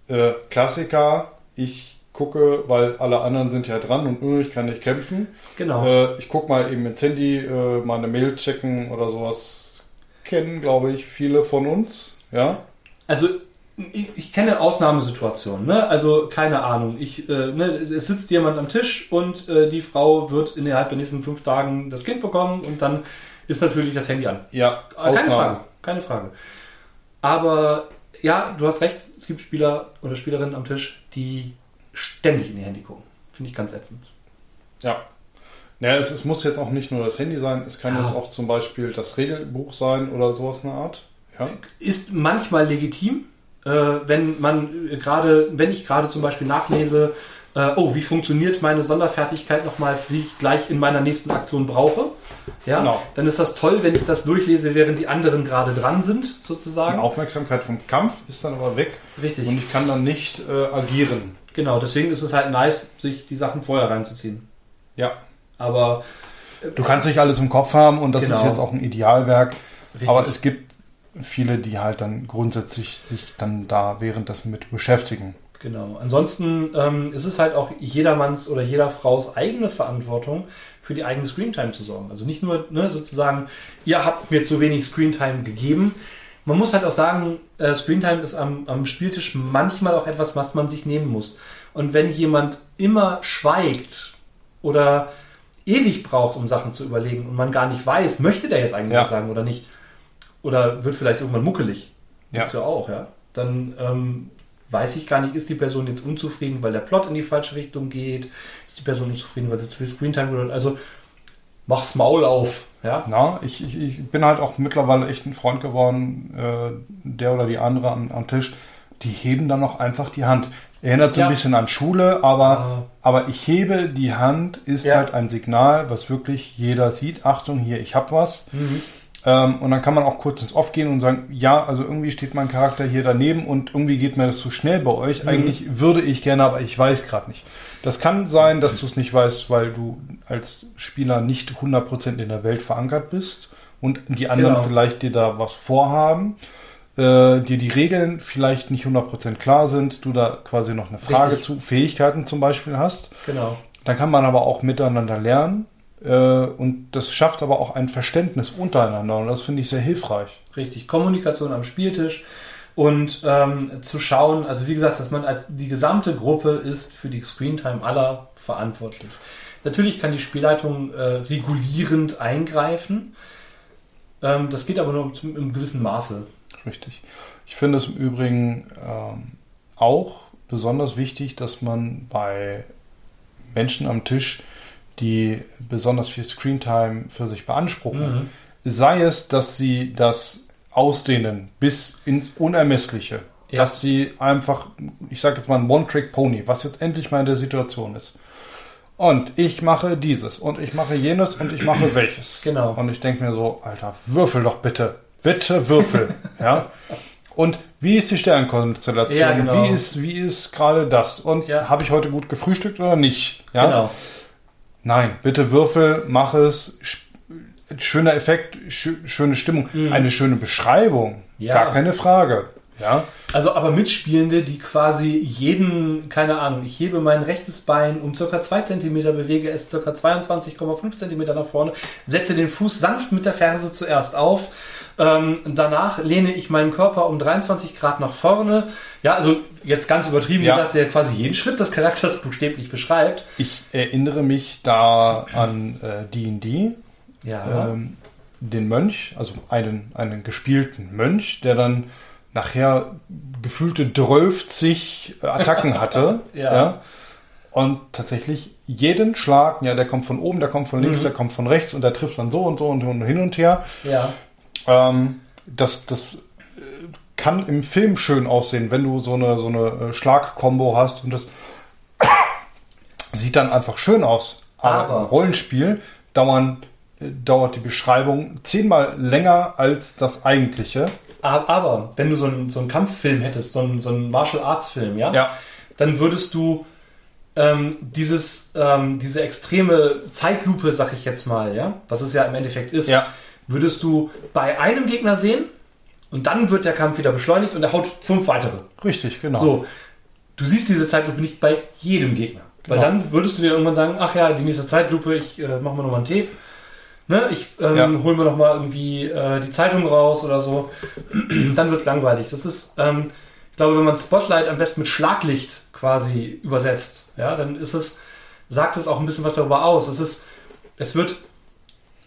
äh, Klassiker, ich gucke, weil alle anderen sind ja dran und äh, ich kann nicht kämpfen. Genau. Äh, ich gucke mal eben ins Handy, äh, meine Mail checken oder sowas. Kennen, glaube ich, viele von uns. Ja. Also ich, ich kenne Ausnahmesituationen, ne? Also keine Ahnung. Ich, äh, ne, es sitzt jemand am Tisch und äh, die Frau wird innerhalb der nächsten fünf Tagen das Kind bekommen und dann ist natürlich das Handy an. Ja, Keine Frage, keine Frage. Aber ja, du hast recht, es gibt Spieler oder Spielerinnen am Tisch, die ständig in ihr Handy gucken. Finde ich ganz ätzend. Ja. Naja, es, es muss jetzt auch nicht nur das Handy sein, es kann Ja. jetzt auch zum Beispiel das Regelbuch sein oder sowas in der Art. Ja. Ist manchmal legitim, äh, wenn man äh, gerade, wenn ich gerade zum Beispiel nachlese, äh, oh, wie funktioniert meine Sonderfertigkeit nochmal, die ich gleich in meiner nächsten Aktion brauche. Ja, Genau. dann ist das toll, wenn ich das durchlese, während die anderen gerade dran sind, Die sozusagen. Aufmerksamkeit vom Kampf ist dann aber weg Richtig. und ich kann dann nicht äh, agieren. Genau, deswegen ist es halt nice, sich die Sachen vorher reinzuziehen. Ja. Aber Du kannst nicht alles im Kopf haben und das Genau. ist jetzt auch ein Idealwerk. Richtig. Aber es gibt viele, die halt dann grundsätzlich sich dann da währenddessen mit beschäftigen. Genau. Ansonsten ähm, ist es halt auch jedermanns oder jeder Fraus eigene Verantwortung, für die eigene Screentime zu sorgen. Also nicht nur ne, sozusagen, ihr habt mir zu wenig Screentime gegeben. Man muss halt auch sagen, äh, Screentime ist am, am Spieltisch manchmal auch etwas, was man sich nehmen muss. Und wenn jemand immer schweigt oder ewig braucht, um Sachen zu überlegen und man gar nicht weiß, möchte der jetzt eigentlich Ja. was sagen oder nicht, oder wird vielleicht irgendwann muckelig, Ja. gibt's ja auch, ja, dann ähm, weiß ich gar nicht, ist die Person jetzt unzufrieden, weil der Plot in die falsche Richtung geht, ist die Person unzufrieden, weil sie zu viel Screentime wird, also mach's Maul auf, ja. Na, ich, ich, ich bin halt auch mittlerweile echt ein Freund geworden, äh, der oder die andere am, am Tisch, die heben dann auch einfach die Hand. Erinnert so Ja. ein bisschen an Schule, aber, Ah. aber ich hebe die Hand, ist Ja. halt ein Signal, was wirklich jeder sieht. Achtung, hier, ich hab was. Mhm. Ähm, und dann kann man auch kurz ins Off gehen und sagen, ja, also irgendwie steht mein Charakter hier daneben und irgendwie geht mir das zu schnell bei euch. Mhm. Eigentlich würde ich gerne, aber ich weiß gerade nicht. Das kann sein, dass du es nicht weißt, weil du als Spieler nicht 100% in der Welt verankert bist und die anderen Genau. vielleicht dir da was vorhaben, äh, dir die Regeln vielleicht nicht 100% klar sind, du da quasi noch eine Frage Richtig. zu Fähigkeiten zum Beispiel hast. Genau. Dann kann man aber auch miteinander lernen. Äh, und das schafft aber auch ein Verständnis untereinander. Und das finde ich sehr hilfreich. Richtig, Kommunikation am Spieltisch und ähm, zu schauen, also wie gesagt, dass man als die gesamte Gruppe ist für die Screentime aller verantwortlich. Natürlich kann die Spielleitung äh, regulierend eingreifen. Ähm, das geht aber nur zum, im gewissen Maße. Richtig. Ich finde es im Übrigen ähm, auch besonders wichtig, dass man bei Menschen am Tisch, die besonders viel Screentime für sich beanspruchen, Mhm. sei es, dass sie das ausdehnen bis ins Unermessliche. Ja. Dass sie einfach, ich sage jetzt mal ein One-Trick-Pony, was jetzt endlich mal in der Situation ist. Und ich mache dieses und ich mache jenes und ich mache *clears throat* welches. Genau. Und ich denke mir so, Alter, würfel doch bitte. Bitte würfel. *laughs* ja. Und wie ist die Sternkonstellation? Ja, genau. Wie ist, wie ist gerade das? Und Ja. habe ich heute gut gefrühstückt oder nicht? Ja. Genau. Nein, bitte würfel, mach es. Sch- Schöner Effekt, schö- schöne Stimmung, eine schöne Beschreibung. Mhm. Ja. Gar keine Frage. Ja. Also aber Mitspielende, die quasi jeden, keine Ahnung, ich hebe mein rechtes Bein um circa 2 cm, bewege es circa 22,5 cm nach vorne, setze den Fuß sanft mit der Ferse zuerst auf, ähm, danach lehne ich meinen Körper um 23 Grad nach vorne. Ja, also jetzt ganz übertrieben Ja. gesagt, der quasi jeden Schritt des Charakters buchstäblich beschreibt. Ich erinnere mich da an äh, D&D, Ja. ähm, den Mönch, also einen, einen gespielten Mönch, der dann nachher gefühlte 12 Attacken hatte. *laughs* Ja. Und tatsächlich jeden Schlag, ja, der kommt von oben, der kommt von links, Mhm. der kommt von rechts und der trifft dann so und so und, so und hin und her. ja. Ähm, das, das äh, kann im Film schön aussehen, wenn du so eine, so eine äh, Schlagkombo hast und das *coughs* sieht dann einfach schön aus. Aber, Aber- im Rollenspiel dauern, äh, dauert die Beschreibung zehnmal länger als das eigentliche. Aber, aber wenn du so einen, so einen Kampffilm hättest, so einen, so einen Martial Arts Film, ja, Ja. dann würdest du ähm, dieses, ähm, diese extreme Zeitlupe, sag ich jetzt mal, ja, was es ja im Endeffekt ist, Ja. Würdest du bei einem Gegner sehen und dann wird der Kampf wieder beschleunigt und er haut fünf weitere. Richtig, genau. So, du siehst diese Zeitlupe nicht bei jedem Gegner. Weil Genau. dann würdest du dir irgendwann sagen, ach ja, die nächste Zeitlupe, ich äh, mach mal nochmal einen Tee. Ne, ich ähm, Ja. hol mir nochmal irgendwie äh, die Zeitung raus oder so. *clears throat* dann wird's langweilig. Das ist, ähm, ich glaube, wenn man Spotlight am besten mit Schlaglicht quasi übersetzt, ja, dann ist es, sagt es auch ein bisschen was darüber aus. Es ist, es wird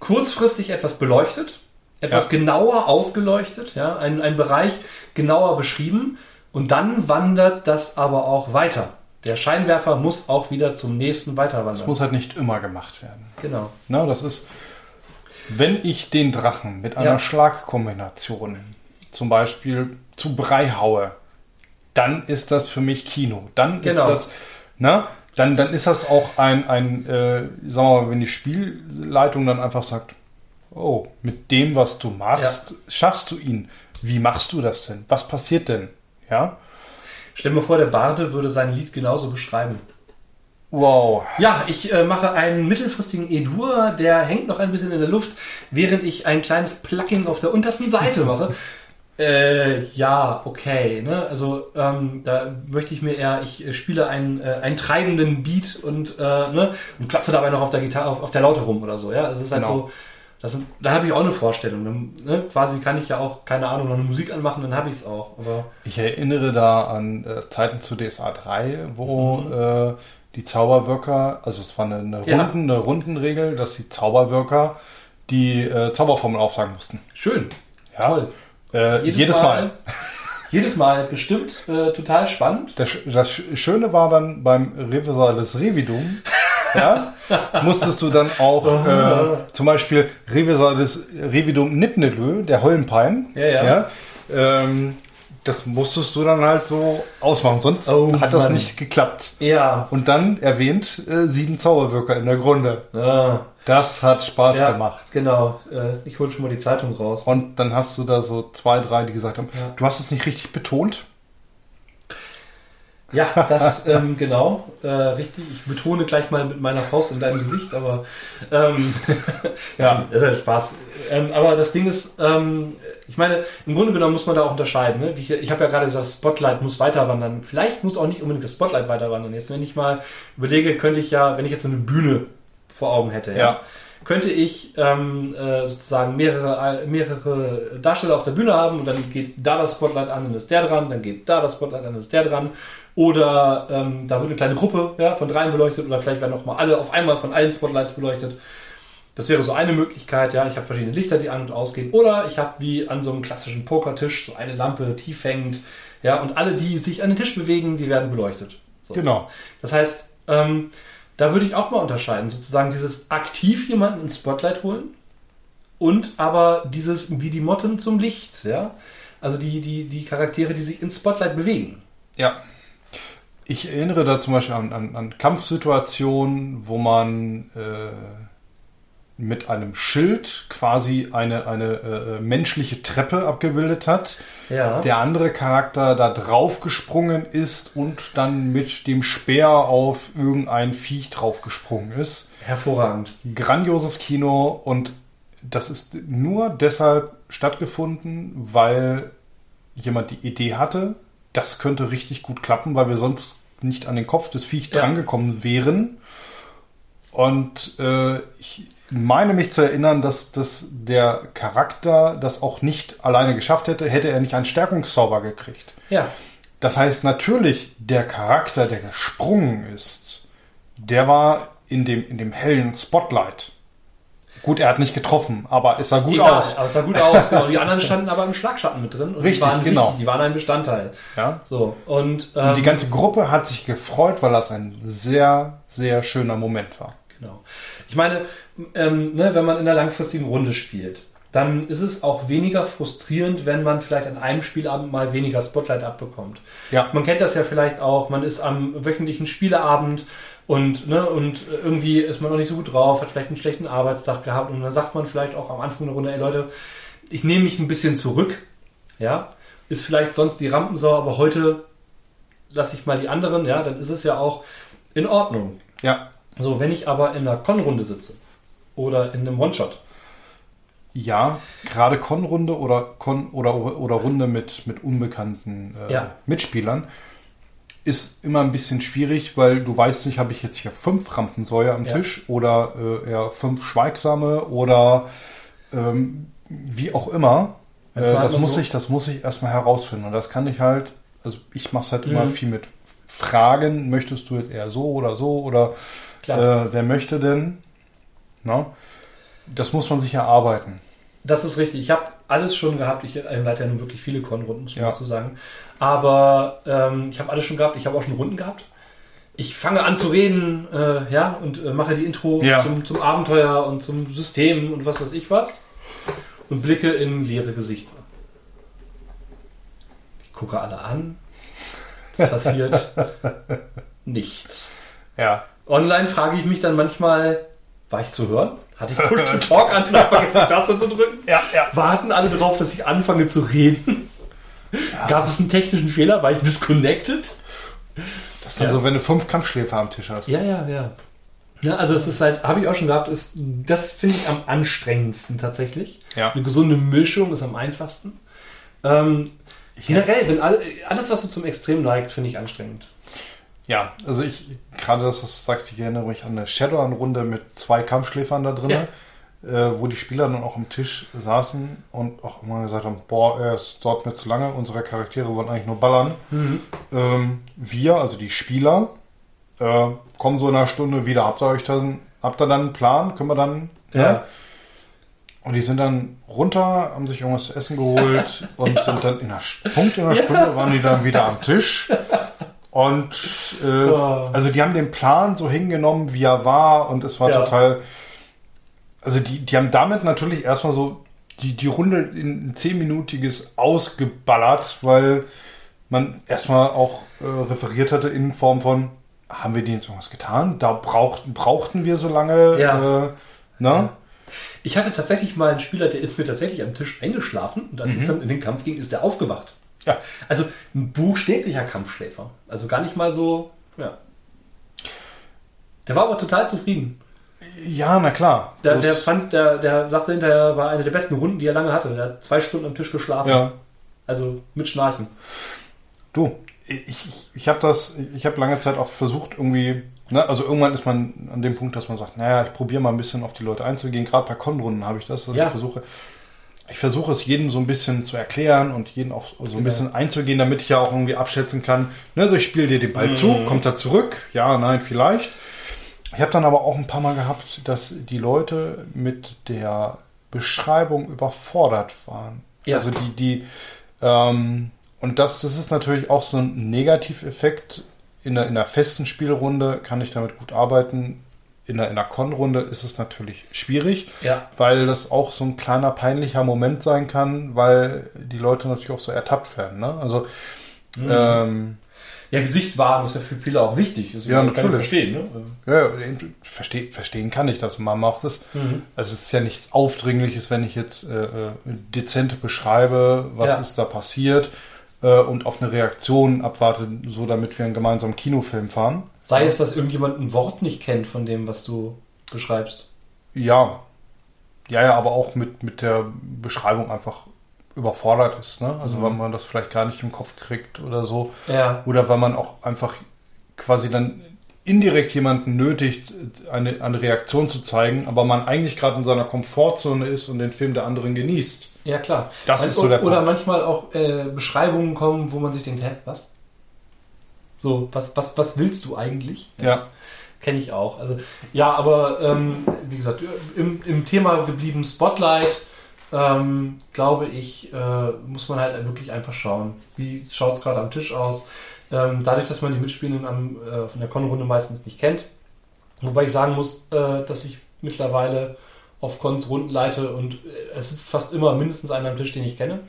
kurzfristig etwas beleuchtet, etwas Ja. genauer ausgeleuchtet, ja, ein, ein Bereich genauer beschrieben und dann wandert das aber auch weiter. Der Scheinwerfer muss auch wieder zum nächsten weiter Das muss halt nicht immer gemacht werden. Genau. Na, das ist, wenn ich den Drachen mit einer Ja. Schlagkombination zum Beispiel zu Brei haue, dann ist das für mich Kino. Dann Genau. ist das, na, dann, dann ist das auch ein, ein äh, sagen wir mal, wenn die Spielleitung dann einfach sagt, oh, mit dem, was du machst, schaffst du ihn. Wie machst du das denn? Was passiert denn? Ja? Stell dir mal vor, der Barde würde sein Lied genauso beschreiben. Wow. Ja, ich äh, mache einen mittelfristigen E-Dur, der hängt noch ein bisschen in der Luft, während ich ein kleines Plugin auf der untersten Seite mache. *laughs* Äh, ja, okay. Ne? Also ähm, da möchte ich mir eher, ich äh, spiele einen, äh, einen treibenden Beat und, äh, ne? und klopfe dabei noch auf der Gitarre, auf, auf der Laute rum oder so. Ja, also es ist halt Genau. so. Das, da habe ich auch eine Vorstellung. Dann, ne? Quasi kann ich ja auch, keine Ahnung, noch eine Musik anmachen, dann habe ich es auch. Aber Ich erinnere da an äh, Zeiten zu DSA 3, wo Mhm. äh, die Zauberwirker, also es war eine, eine, Ja. Runden, eine Rundenregel, dass die Zauberwirker die äh, Zauberformel aufsagen mussten. schön. Ja. Toll. Äh, jedes, Mal. *laughs* Jedes Mal bestimmt äh, total spannend. Das, das Sch- Schöne war dann beim Revisalis Revidum, *laughs* ja, musstest du dann auch äh, zum Beispiel Revisalis Revidum Nipnelö, der Hollenpein, Ja, ja. ähm, das musstest du dann halt so ausmachen, sonst Oh, hat das Mann. nicht geklappt. Ja. Und dann erwähnt äh, sieben Zauberwirker in der Grunde. Ah, Das hat Spaß ja, gemacht. Genau. Äh, ich hole schon mal die Zeitung raus. Und dann hast du da so zwei, drei, die gesagt haben, Ja. du hast es nicht richtig betont. Ja, das, ähm, genau, äh, richtig. Ich betone gleich mal mit meiner Faust in deinem Gesicht, aber ähm, *laughs* Ja. das ist halt Spaß. Ähm, aber das Ding ist, ähm, ich meine, im Grunde genommen muss man da auch unterscheiden. Ne? Ich ich habe ja gerade gesagt, Spotlight muss weiter wandern. Vielleicht muss auch nicht unbedingt das Spotlight weiter wandern. Jetzt, wenn ich mal überlege, könnte ich ja, wenn ich jetzt eine Bühne vor Augen hätte, Ja. könnte ich ähm, äh, sozusagen mehrere, äh, mehrere Darsteller auf der Bühne haben und dann geht da das Spotlight an und ist der dran, dann geht da das Spotlight an und ist der dran. Oder ähm, da wird eine kleine Gruppe ja, von dreien beleuchtet oder vielleicht werden auch mal alle auf einmal von allen Spotlights beleuchtet. Das wäre so eine Möglichkeit, ja. Ich habe verschiedene Lichter, die an und ausgehen. Oder ich habe wie an so einem klassischen Pokertisch so eine Lampe tief hängend, ja, und alle, die sich an den Tisch bewegen, die werden beleuchtet. So. Genau. Das heißt, ähm, da würde ich auch mal unterscheiden, sozusagen dieses aktiv jemanden ins Spotlight holen und aber dieses wie die Motten zum Licht, ja. Also die, die, die Charaktere, die sich ins Spotlight bewegen. Ja. Ich erinnere da zum Beispiel an, an, an Kampfsituationen, wo man äh, mit einem Schild quasi eine, eine äh, menschliche Treppe abgebildet hat. Ja. Der andere Charakter da drauf gesprungen ist und dann mit dem Speer auf irgendein Viech draufgesprungen ist. Hervorragend. Grandioses Kino und das ist nur deshalb stattgefunden, weil jemand die Idee hatte, das könnte richtig gut klappen, weil wir sonst nicht an den Kopf des Viech Ja. drangekommen wären. Und äh, ich meine mich zu erinnern, dass, dass der Charakter das auch nicht alleine geschafft hätte, hätte er nicht einen Stärkungszauber gekriegt. Ja. Das heißt natürlich, der Charakter, der gesprungen ist, der war in dem, in dem hellen Spotlight. Gut, er hat nicht getroffen, aber es sah gut Egal, aus. Aber es sah gut aus. Genau. *laughs* Die anderen standen aber im Schlagschatten mit drin. Und Richtig, die waren genau. Wichtig, die waren ein Bestandteil. Ja? So. Und, ähm, Und die ganze Gruppe hat sich gefreut, weil das ein sehr, sehr schöner Moment war. Genau. Ich meine, ähm, ne, wenn man in einer langfristigen Runde spielt, dann ist es auch weniger frustrierend, wenn man vielleicht an einem Spielabend mal weniger Spotlight abbekommt. Ja. Man kennt das ja vielleicht auch, man ist am wöchentlichen Spieleabend und, ne, und irgendwie ist man noch nicht so gut drauf, hat vielleicht einen schlechten Arbeitstag gehabt und dann sagt man vielleicht auch am Anfang der Runde, ey Leute, ich nehme mich ein bisschen zurück, ja, ist vielleicht sonst die Rampensau, aber heute lasse ich mal die anderen, ja, dann ist es ja auch in Ordnung. Ja, So, wenn ich aber in einer Con-Runde sitze oder in einem One-Shot Ja, gerade Con-Runde oder Con oder, oder Runde mit, mit unbekannten äh, Ja. Mitspielern ist immer ein bisschen schwierig, weil du weißt nicht, habe ich jetzt hier fünf Rampensäue am Ja. Tisch oder äh, eher fünf Schweigsame oder ähm, wie auch immer. Äh, das muss so- ich, das muss ich erstmal herausfinden. Und das kann ich halt, also ich mache es halt immer Mhm. viel mit Fragen, möchtest du jetzt eher so oder so oder äh, wer möchte denn? Na? Das muss man sich erarbeiten. Das ist richtig. Ich habe alles schon gehabt. Ich ja nun wirklich viele Con-Runden, muss man Ja. dazu sagen. Aber ähm, ich habe alles schon gehabt. Ich habe auch schon Runden gehabt. Ich fange an zu reden, äh, ja, und äh, mache die Intro Ja. zum, zum Abenteuer und zum System und was weiß ich was. Und blicke in leere Gesichter. Ich gucke alle an. Es *laughs* passiert nichts. Ja. Online frage ich mich dann manchmal, war ich zu hören? Hatte ich Push to Talk an vergessen, die Taste zu drücken? Ja, ja. Warten alle darauf, dass ich anfange zu reden? Gab es einen technischen Fehler? War ich disconnected? Das ist dann Ja. so, wenn du fünf Kampfschläfer am Tisch hast. Ja, ja, ja. Ja, also es ist halt, habe ich auch schon gehabt, ist, das finde ich am anstrengendsten tatsächlich. Ja. Eine gesunde Mischung ist am einfachsten. Ähm, generell, wenn alle, alles, was so zum Extrem neigt, finde ich anstrengend. Ja, also ich, gerade das, was du sagst, ich erinnere mich an eine Shadowrun-Runde mit zwei Kampfschläfern da drin, äh, wo die Spieler dann auch am Tisch saßen und auch immer gesagt haben, boah, äh, es dauert mir zu lange, unsere Charaktere wollen eigentlich nur ballern. Ähm, wir, also die Spieler, äh, kommen so in einer Stunde wieder. Habt ihr euch dann, habt ihr dann einen Plan? Können wir dann, Ja. ne? Und die sind dann runter, haben sich irgendwas zu essen geholt *laughs* und sind dann in einer Punkt in einer Stunde waren die dann wieder am Tisch. *laughs* Und äh, Wow. also die haben den Plan so hingenommen, wie er war, und es war Ja. total. Also die, die haben damit natürlich erstmal so die, die Runde in ein zehnminütiges ausgeballert, weil man erstmal auch äh, referiert hatte in Form von, haben wir denen jetzt irgendwas getan? Da brauchten, brauchten wir so lange. Ja. Äh, ne? Ich hatte tatsächlich mal einen Spieler, der ist mir tatsächlich am Tisch eingeschlafen und als es dann in den Kampf ging, ist der aufgewacht. Ja. Also ein buchstäblicher Kampfschläfer. Also gar nicht mal so, ja. Der war aber total zufrieden. Ja, na klar. Der, der fand, der, der sagte hinterher, war eine der besten Runden, die er lange hatte. Der hat zwei Stunden am Tisch geschlafen. ja. Also mit Schnarchen. Du, ich, ich, ich habe das, ich habe lange Zeit auch versucht, irgendwie, ne, also irgendwann ist man an dem Punkt, dass man sagt, naja, ich probiere mal ein bisschen auf die Leute einzugehen. Gerade bei Konrunden habe ich das, dass Ja. ich versuche, ich versuche es jedem so ein bisschen zu erklären und jeden auch so ein Genau. bisschen einzugehen, damit ich ja auch irgendwie abschätzen kann. Ne, also ich spiele dir den Ball Mhm. zu, kommt er zurück? Ja, nein, vielleicht. Ich habe dann aber auch ein paar Mal gehabt, dass die Leute mit der Beschreibung überfordert waren. Ja. Also die, die, ähm, und das, das ist natürlich auch so ein Negativeffekt. In der, in der festen Spielrunde kann ich damit gut arbeiten. In der, in der Con-Runde ist es natürlich schwierig, Ja. weil das auch so ein kleiner peinlicher Moment sein kann, weil die Leute natürlich auch so ertappt werden. Ne? Also, Mhm. ähm, Ja, Gesicht wahren ist ja für viele auch wichtig. Das Ja, natürlich. verstehen. Ne? Ja, versteh, verstehen kann ich das. Man macht es. Mhm. Also es ist ja nichts Aufdringliches, wenn ich jetzt äh, äh, dezent beschreibe, was Ja. ist da passiert äh, und auf eine Reaktion abwarte, so damit wir einen gemeinsamen Kinofilm fahren. Sei es, dass irgendjemand ein Wort nicht kennt von dem, was du beschreibst. Ja. Ja, ja, aber auch mit, mit der Beschreibung einfach überfordert ist. Ne? Also Mhm. weil man das vielleicht gar nicht im Kopf kriegt oder so. Ja. Oder weil man auch einfach quasi dann indirekt jemanden nötigt, eine, eine Reaktion zu zeigen, aber man eigentlich gerade in seiner Komfortzone ist und den Film der anderen genießt. Ja, klar. Das ist so der Oder Punkt. manchmal auch äh, Beschreibungen kommen, wo man sich denkt, hä, was? So, was, was, was willst du eigentlich? Ja. Kenne ich auch. Also, ja, aber ähm, wie gesagt, im, im Thema geblieben Spotlight, ähm, glaube ich, äh, muss man halt wirklich einfach schauen, wie schaut es gerade am Tisch aus. Ähm, dadurch, dass man die Mitspielenden am, äh, von der Con-Runde meistens nicht kennt. Wobei ich sagen muss, äh, dass ich mittlerweile auf Cons Runden leite und äh, es sitzt fast immer mindestens einer am Tisch, den ich kenne.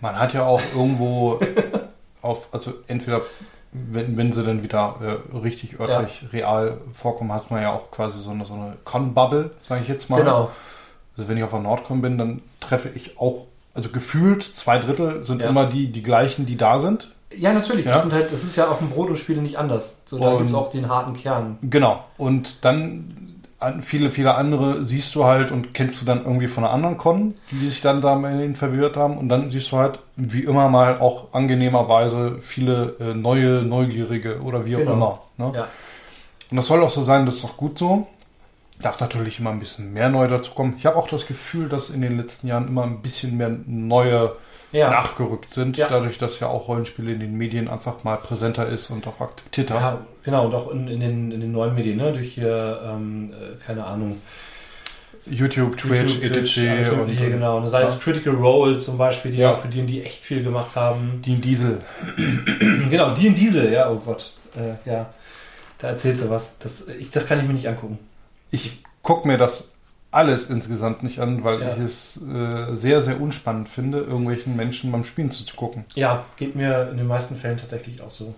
Man hat ja auch irgendwo *laughs* auf, also entweder, wenn, wenn sie dann wieder äh, richtig örtlich real vorkommen, hat man ja auch quasi so eine, so eine Con-Bubble, sage ich jetzt mal. Genau. Also wenn ich auf der Nordcon bin, dann treffe ich auch, also gefühlt zwei Drittel sind Ja. immer die, die gleichen, die da sind. Ja, natürlich. Ja. Das, sind halt, das ist ja auf dem Brot und Spiele nicht anders. So, da gibt es auch den harten Kern. Genau. Und dann an, viele, viele andere siehst du halt und kennst du dann irgendwie von einer anderen Con, die sich dann da in verwirrt haben. Und dann siehst du halt, wie immer mal auch angenehmerweise viele äh, neue, neugierige oder wie auch Genau. immer. Ne? Ja. Und das soll auch so sein, das ist auch gut so. Darf natürlich immer ein bisschen mehr neu dazu kommen. Ich habe auch das Gefühl, dass in den letzten Jahren immer ein bisschen mehr neue Ja. nachgerückt sind, Ja. dadurch, dass ja auch Rollenspiele in den Medien einfach mal präsenter ist und auch akzeptierter. Ja, genau, und auch in, in, den, in den neuen Medien, ne? durch hier, ähm, äh, keine Ahnung, YouTube, Twitch, YouTube, Twitch, alles und, Mögliche, genau. Und sei es Ja. Critical Role zum Beispiel, die Ja. auch für die, die echt viel gemacht haben. Dean Diesel. *clears throat* genau, die in Diesel, ja, oh Gott. Äh, ja, da erzählst du was. Das, ich, das kann ich mir nicht angucken. Ich gucke mir das alles insgesamt nicht an, weil Ja. ich es äh, sehr, sehr unspannend finde, irgendwelchen Menschen beim Spielen zuzugucken. Ja, geht mir in den meisten Fällen tatsächlich auch so.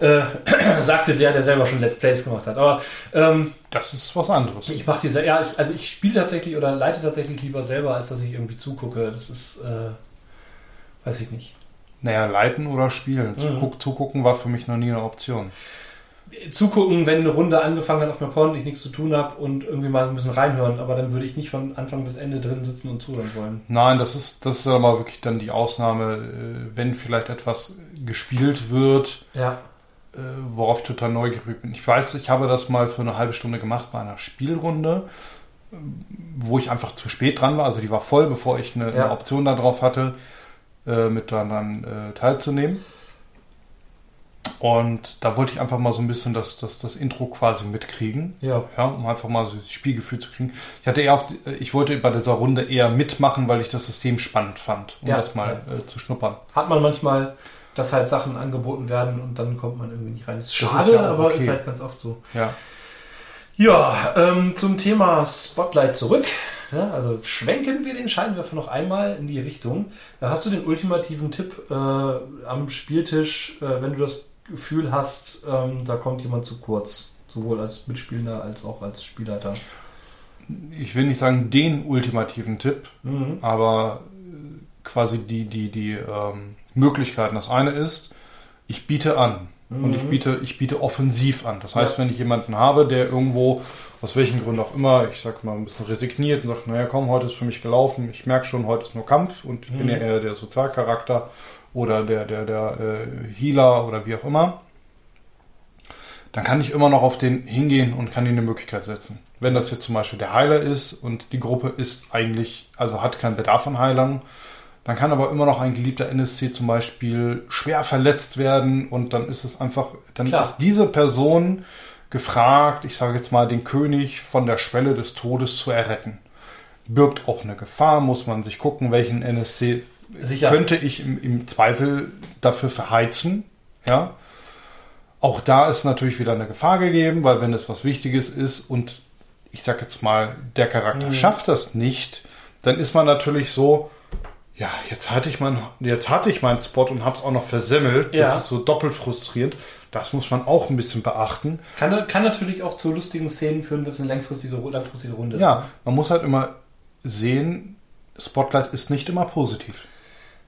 Äh, *clears throat* sagte der, der selber schon Let's Plays gemacht hat. Aber ähm, Das ist was anderes. ich mache diese, ja, ich, also ich spiele tatsächlich oder leite tatsächlich lieber selber, als dass ich irgendwie zugucke. Das ist, äh, weiß ich nicht. Naja, leiten oder spielen. Mhm. Zuguck, zugucken war für mich noch nie eine Option. Zugucken, wenn eine Runde angefangen hat auf einer Con, ich nichts zu tun habe und irgendwie mal ein bisschen reinhören, aber dann würde ich nicht von Anfang bis Ende drin sitzen und zuhören wollen. Nein, das ist, das ist aber wirklich dann die Ausnahme, äh, wenn vielleicht etwas gespielt wird, Ja. äh, worauf ich total neugierig bin. Ich weiß, ich habe das mal für eine halbe Stunde gemacht bei einer Spielrunde, äh, wo ich einfach zu spät dran war. Also die war voll, bevor ich eine, Ja. eine Option darauf hatte, mit daran teilzunehmen. Und da wollte ich einfach mal so ein bisschen das, das, das Intro quasi mitkriegen. Ja. Ja, um einfach mal so das Spielgefühl zu kriegen. Ich hatte eher auf ich wollte bei dieser Runde eher mitmachen, weil ich das System spannend fand, um Ja, das mal äh, zu schnuppern. Hat man manchmal, dass halt Sachen angeboten werden und dann kommt man irgendwie nicht rein. Das ist Das schade, ist ja auch aber okay. ist halt ganz oft so. Ja. Ja, ähm, zum Thema Spotlight zurück. Ja, also schwenken wir den Scheinwerfer noch einmal in die Richtung. Hast du den ultimativen Tipp äh, am Spieltisch, äh, wenn du das Gefühl hast, ähm, da kommt jemand zu kurz? Sowohl als Mitspielender als auch als Spielleiter. Ich will nicht sagen den ultimativen Tipp, Mhm. aber äh, quasi die, die, die ähm, Möglichkeiten. Das eine ist, ich biete an. Und ich Mhm. biete, ich biete offensiv an. Das heißt, Ja. wenn ich jemanden habe, der irgendwo, aus welchen Gründen auch immer, ich sag mal, ein bisschen resigniert und sagt, naja, komm, heute ist für mich gelaufen, ich merke schon, heute ist nur Kampf und ich bin Mhm. ja eher der Sozialcharakter oder der, der, der äh, Healer oder wie auch immer, dann kann ich immer noch auf den hingehen und kann ihm eine Möglichkeit setzen. Wenn das jetzt zum Beispiel der Heiler ist und die Gruppe ist eigentlich, also hat keinen Bedarf an Heilern, dann kann aber immer noch ein geliebter NSC zum Beispiel schwer verletzt werden und dann ist es einfach, dann Klar. ist diese Person gefragt, ich sage jetzt mal, den König von der Schwelle des Todes zu erretten. Birgt auch eine Gefahr, muss man sich gucken, welchen NSC Sicher. könnte ich im, im Zweifel dafür verheizen. Ja. Auch da ist natürlich wieder eine Gefahr gegeben, weil wenn es was Wichtiges ist und ich sag jetzt mal, der Charakter Mhm. schafft das nicht, dann ist man natürlich so, ja, jetzt hatte ich mein, jetzt hatte ich meinen Spot und hab's auch noch versemmelt. Ja. Das ist so doppelt frustrierend. Das muss man auch ein bisschen beachten. Kann, kann natürlich auch zu lustigen Szenen führen, wenn es eine langfristige, langfristige Runde ist. Ja, man muss halt immer sehen, Spotlight ist nicht immer positiv.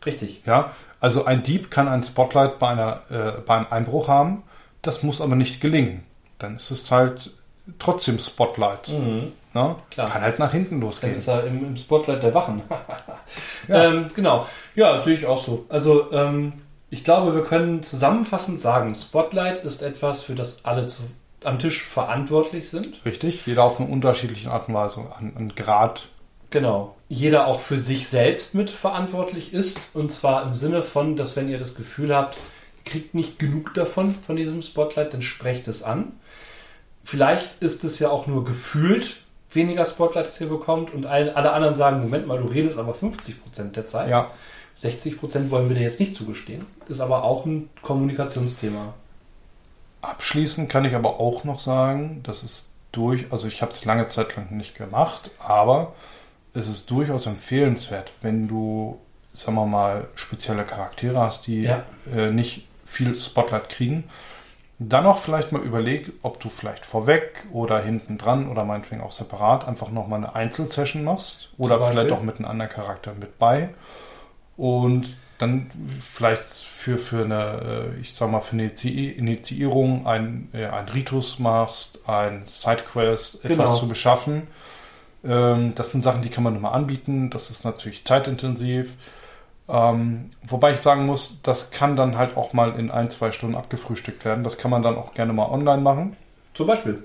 Richtig. Ja, also ein Dieb kann ein Spotlight bei, einer, äh, beim Einbruch haben, das muss aber nicht gelingen. Dann ist es halt trotzdem Spotlight. Mhm. Ne? Kann halt nach hinten Dann losgehen. ist er im, im Spotlight der Wachen. *laughs* Ja. ähm, genau. Ja, das sehe ich auch so. Also, ähm, ich glaube, wir können zusammenfassend sagen, Spotlight ist etwas, für das alle zu, am Tisch verantwortlich sind. Richtig, jeder auf eine unterschiedliche Art und Weise, an, an Grad. Genau. Jeder auch für sich selbst mit verantwortlich ist. Und zwar im Sinne von, dass wenn ihr das Gefühl habt, ihr kriegt nicht genug davon, von diesem Spotlight, dann sprecht es an. Vielleicht ist es ja auch nur gefühlt weniger Spotlight, das ihr bekommt. Und all- alle anderen sagen, Moment mal, du redest aber 50% der Zeit. Ja, 60% wollen wir dir jetzt nicht zugestehen. Ist aber auch ein Kommunikationsthema. abschließend kann ich aber auch noch sagen, dass es durch, also ich habe es lange Zeit lang nicht gemacht, aber es ist durchaus empfehlenswert, wenn du, sagen wir mal, spezielle Charaktere hast, die Ja. äh, nicht viel Spotlight kriegen, dann auch vielleicht mal überleg, ob du vielleicht vorweg oder hinten dran oder meinetwegen auch separat einfach nochmal eine Einzelsession machst oder vielleicht auch mit einem anderen Charakter mit bei und dann vielleicht für, für eine, äh, ich sag mal, für eine Initiierung ein, ein Ritus machst, ein Sidequest, etwas genau. zu beschaffen. Ähm, das sind Sachen, die kann man immer anbieten. Das ist natürlich zeitintensiv. Ähm, wobei ich sagen muss, das kann dann halt auch mal in ein, zwei Stunden abgefrühstückt werden. Das kann man dann auch gerne mal online machen. Zum Beispiel.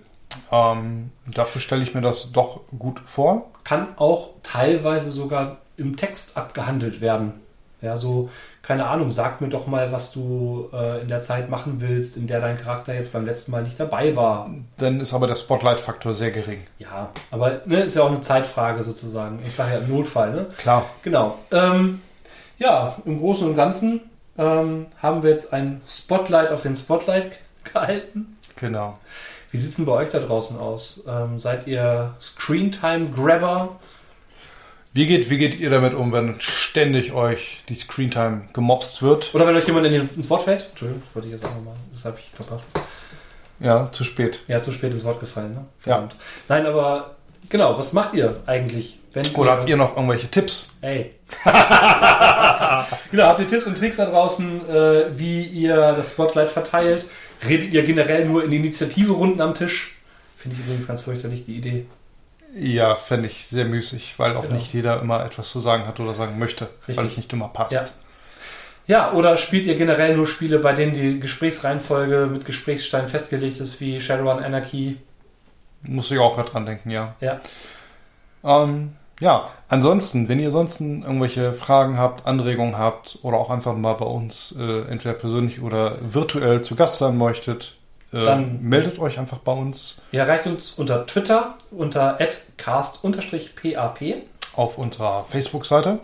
Ähm, dafür stelle ich mir das doch gut vor. Kann auch teilweise sogar im Text abgehandelt werden. Ja, so, keine Ahnung, sag mir doch mal, was du äh, in der Zeit machen willst, in der dein Charakter jetzt beim letzten Mal nicht dabei war. Dann ist aber der Spotlight-Faktor sehr gering. Ja, aber ne, ist ja auch eine Zeitfrage sozusagen. Ich sage ja im Notfall, ne? Klar. Genau. Ähm, ja, im Großen und Ganzen ähm, haben wir jetzt ein Spotlight auf den Spotlight *laughs* gehalten. Genau. Wie sieht es denn bei euch da draußen aus? Ähm, seid ihr Screentime-Grabber? Wie geht, wie geht ihr damit um, wenn ständig euch die Screentime gemobst wird? Oder wenn euch jemand ins Wort fällt? Entschuldigung, wollte ich jetzt auch nochmal. Das habe ich verpasst. Ja, zu spät. Ja, zu spät ins Wort gefallen, ne? Verdammt. Ja. Nein, aber genau, was macht ihr eigentlich? Wenn Oder ihr, habt ihr noch irgendwelche Tipps? Ey. *laughs* genau, habt ihr Tipps und Tricks da draußen, äh, wie ihr das Spotlight verteilt? Redet ihr generell nur in Initiative-Runden am Tisch? Finde ich übrigens ganz fürchterlich, die Idee. Ja, fände ich sehr müßig, weil auch genau. nicht jeder immer etwas zu sagen hat oder sagen möchte, Richtig. weil es nicht immer passt. Ja. ja. oder spielt ihr generell nur Spiele, bei denen die Gesprächsreihenfolge mit Gesprächsstein festgelegt ist, wie Shadowrun Anarchy? Muss ich auch gerade dran denken, ja. Ja. Ähm, ja, ansonsten, wenn ihr sonst irgendwelche Fragen habt, Anregungen habt oder auch einfach mal bei uns äh, entweder persönlich oder virtuell zu Gast sein möchtet, dann meldet euch einfach bei uns. Ihr erreicht uns unter Twitter unter cast-pap auf unserer Facebook-Seite.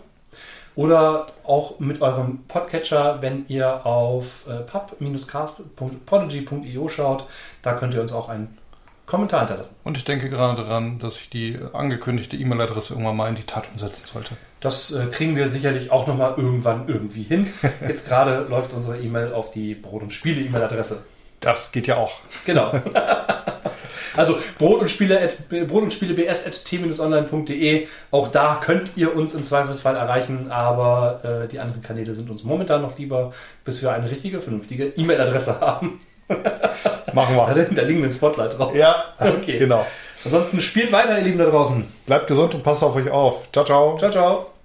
Oder auch mit eurem Podcatcher, wenn ihr auf äh, pub-cast.podigy.io schaut. Da könnt ihr uns auch einen Kommentar hinterlassen. Und ich denke gerade daran, dass ich die angekündigte E-Mail-Adresse irgendwann mal in die Tat umsetzen sollte. Das äh, kriegen wir sicherlich auch nochmal irgendwann irgendwie hin. *laughs* Jetzt gerade läuft unsere E-Mail auf die Brot- und Spiele-E-Mail-Adresse. Das geht ja auch. Genau. *laughs* also Brot und Spiele, Brot und Spiele bs.t-online.de. Auch da könnt ihr uns im Zweifelsfall erreichen, aber äh, die anderen Kanäle sind uns momentan noch lieber, bis wir eine richtige, vernünftige E-Mail-Adresse *laughs* haben. Machen wir. Da, da liegen wir ein Spotlight drauf. Ja, *laughs* okay. Genau. Ansonsten spielt weiter, ihr Lieben da draußen. Bleibt gesund und passt auf euch auf. Ciao, ciao. Ciao, ciao.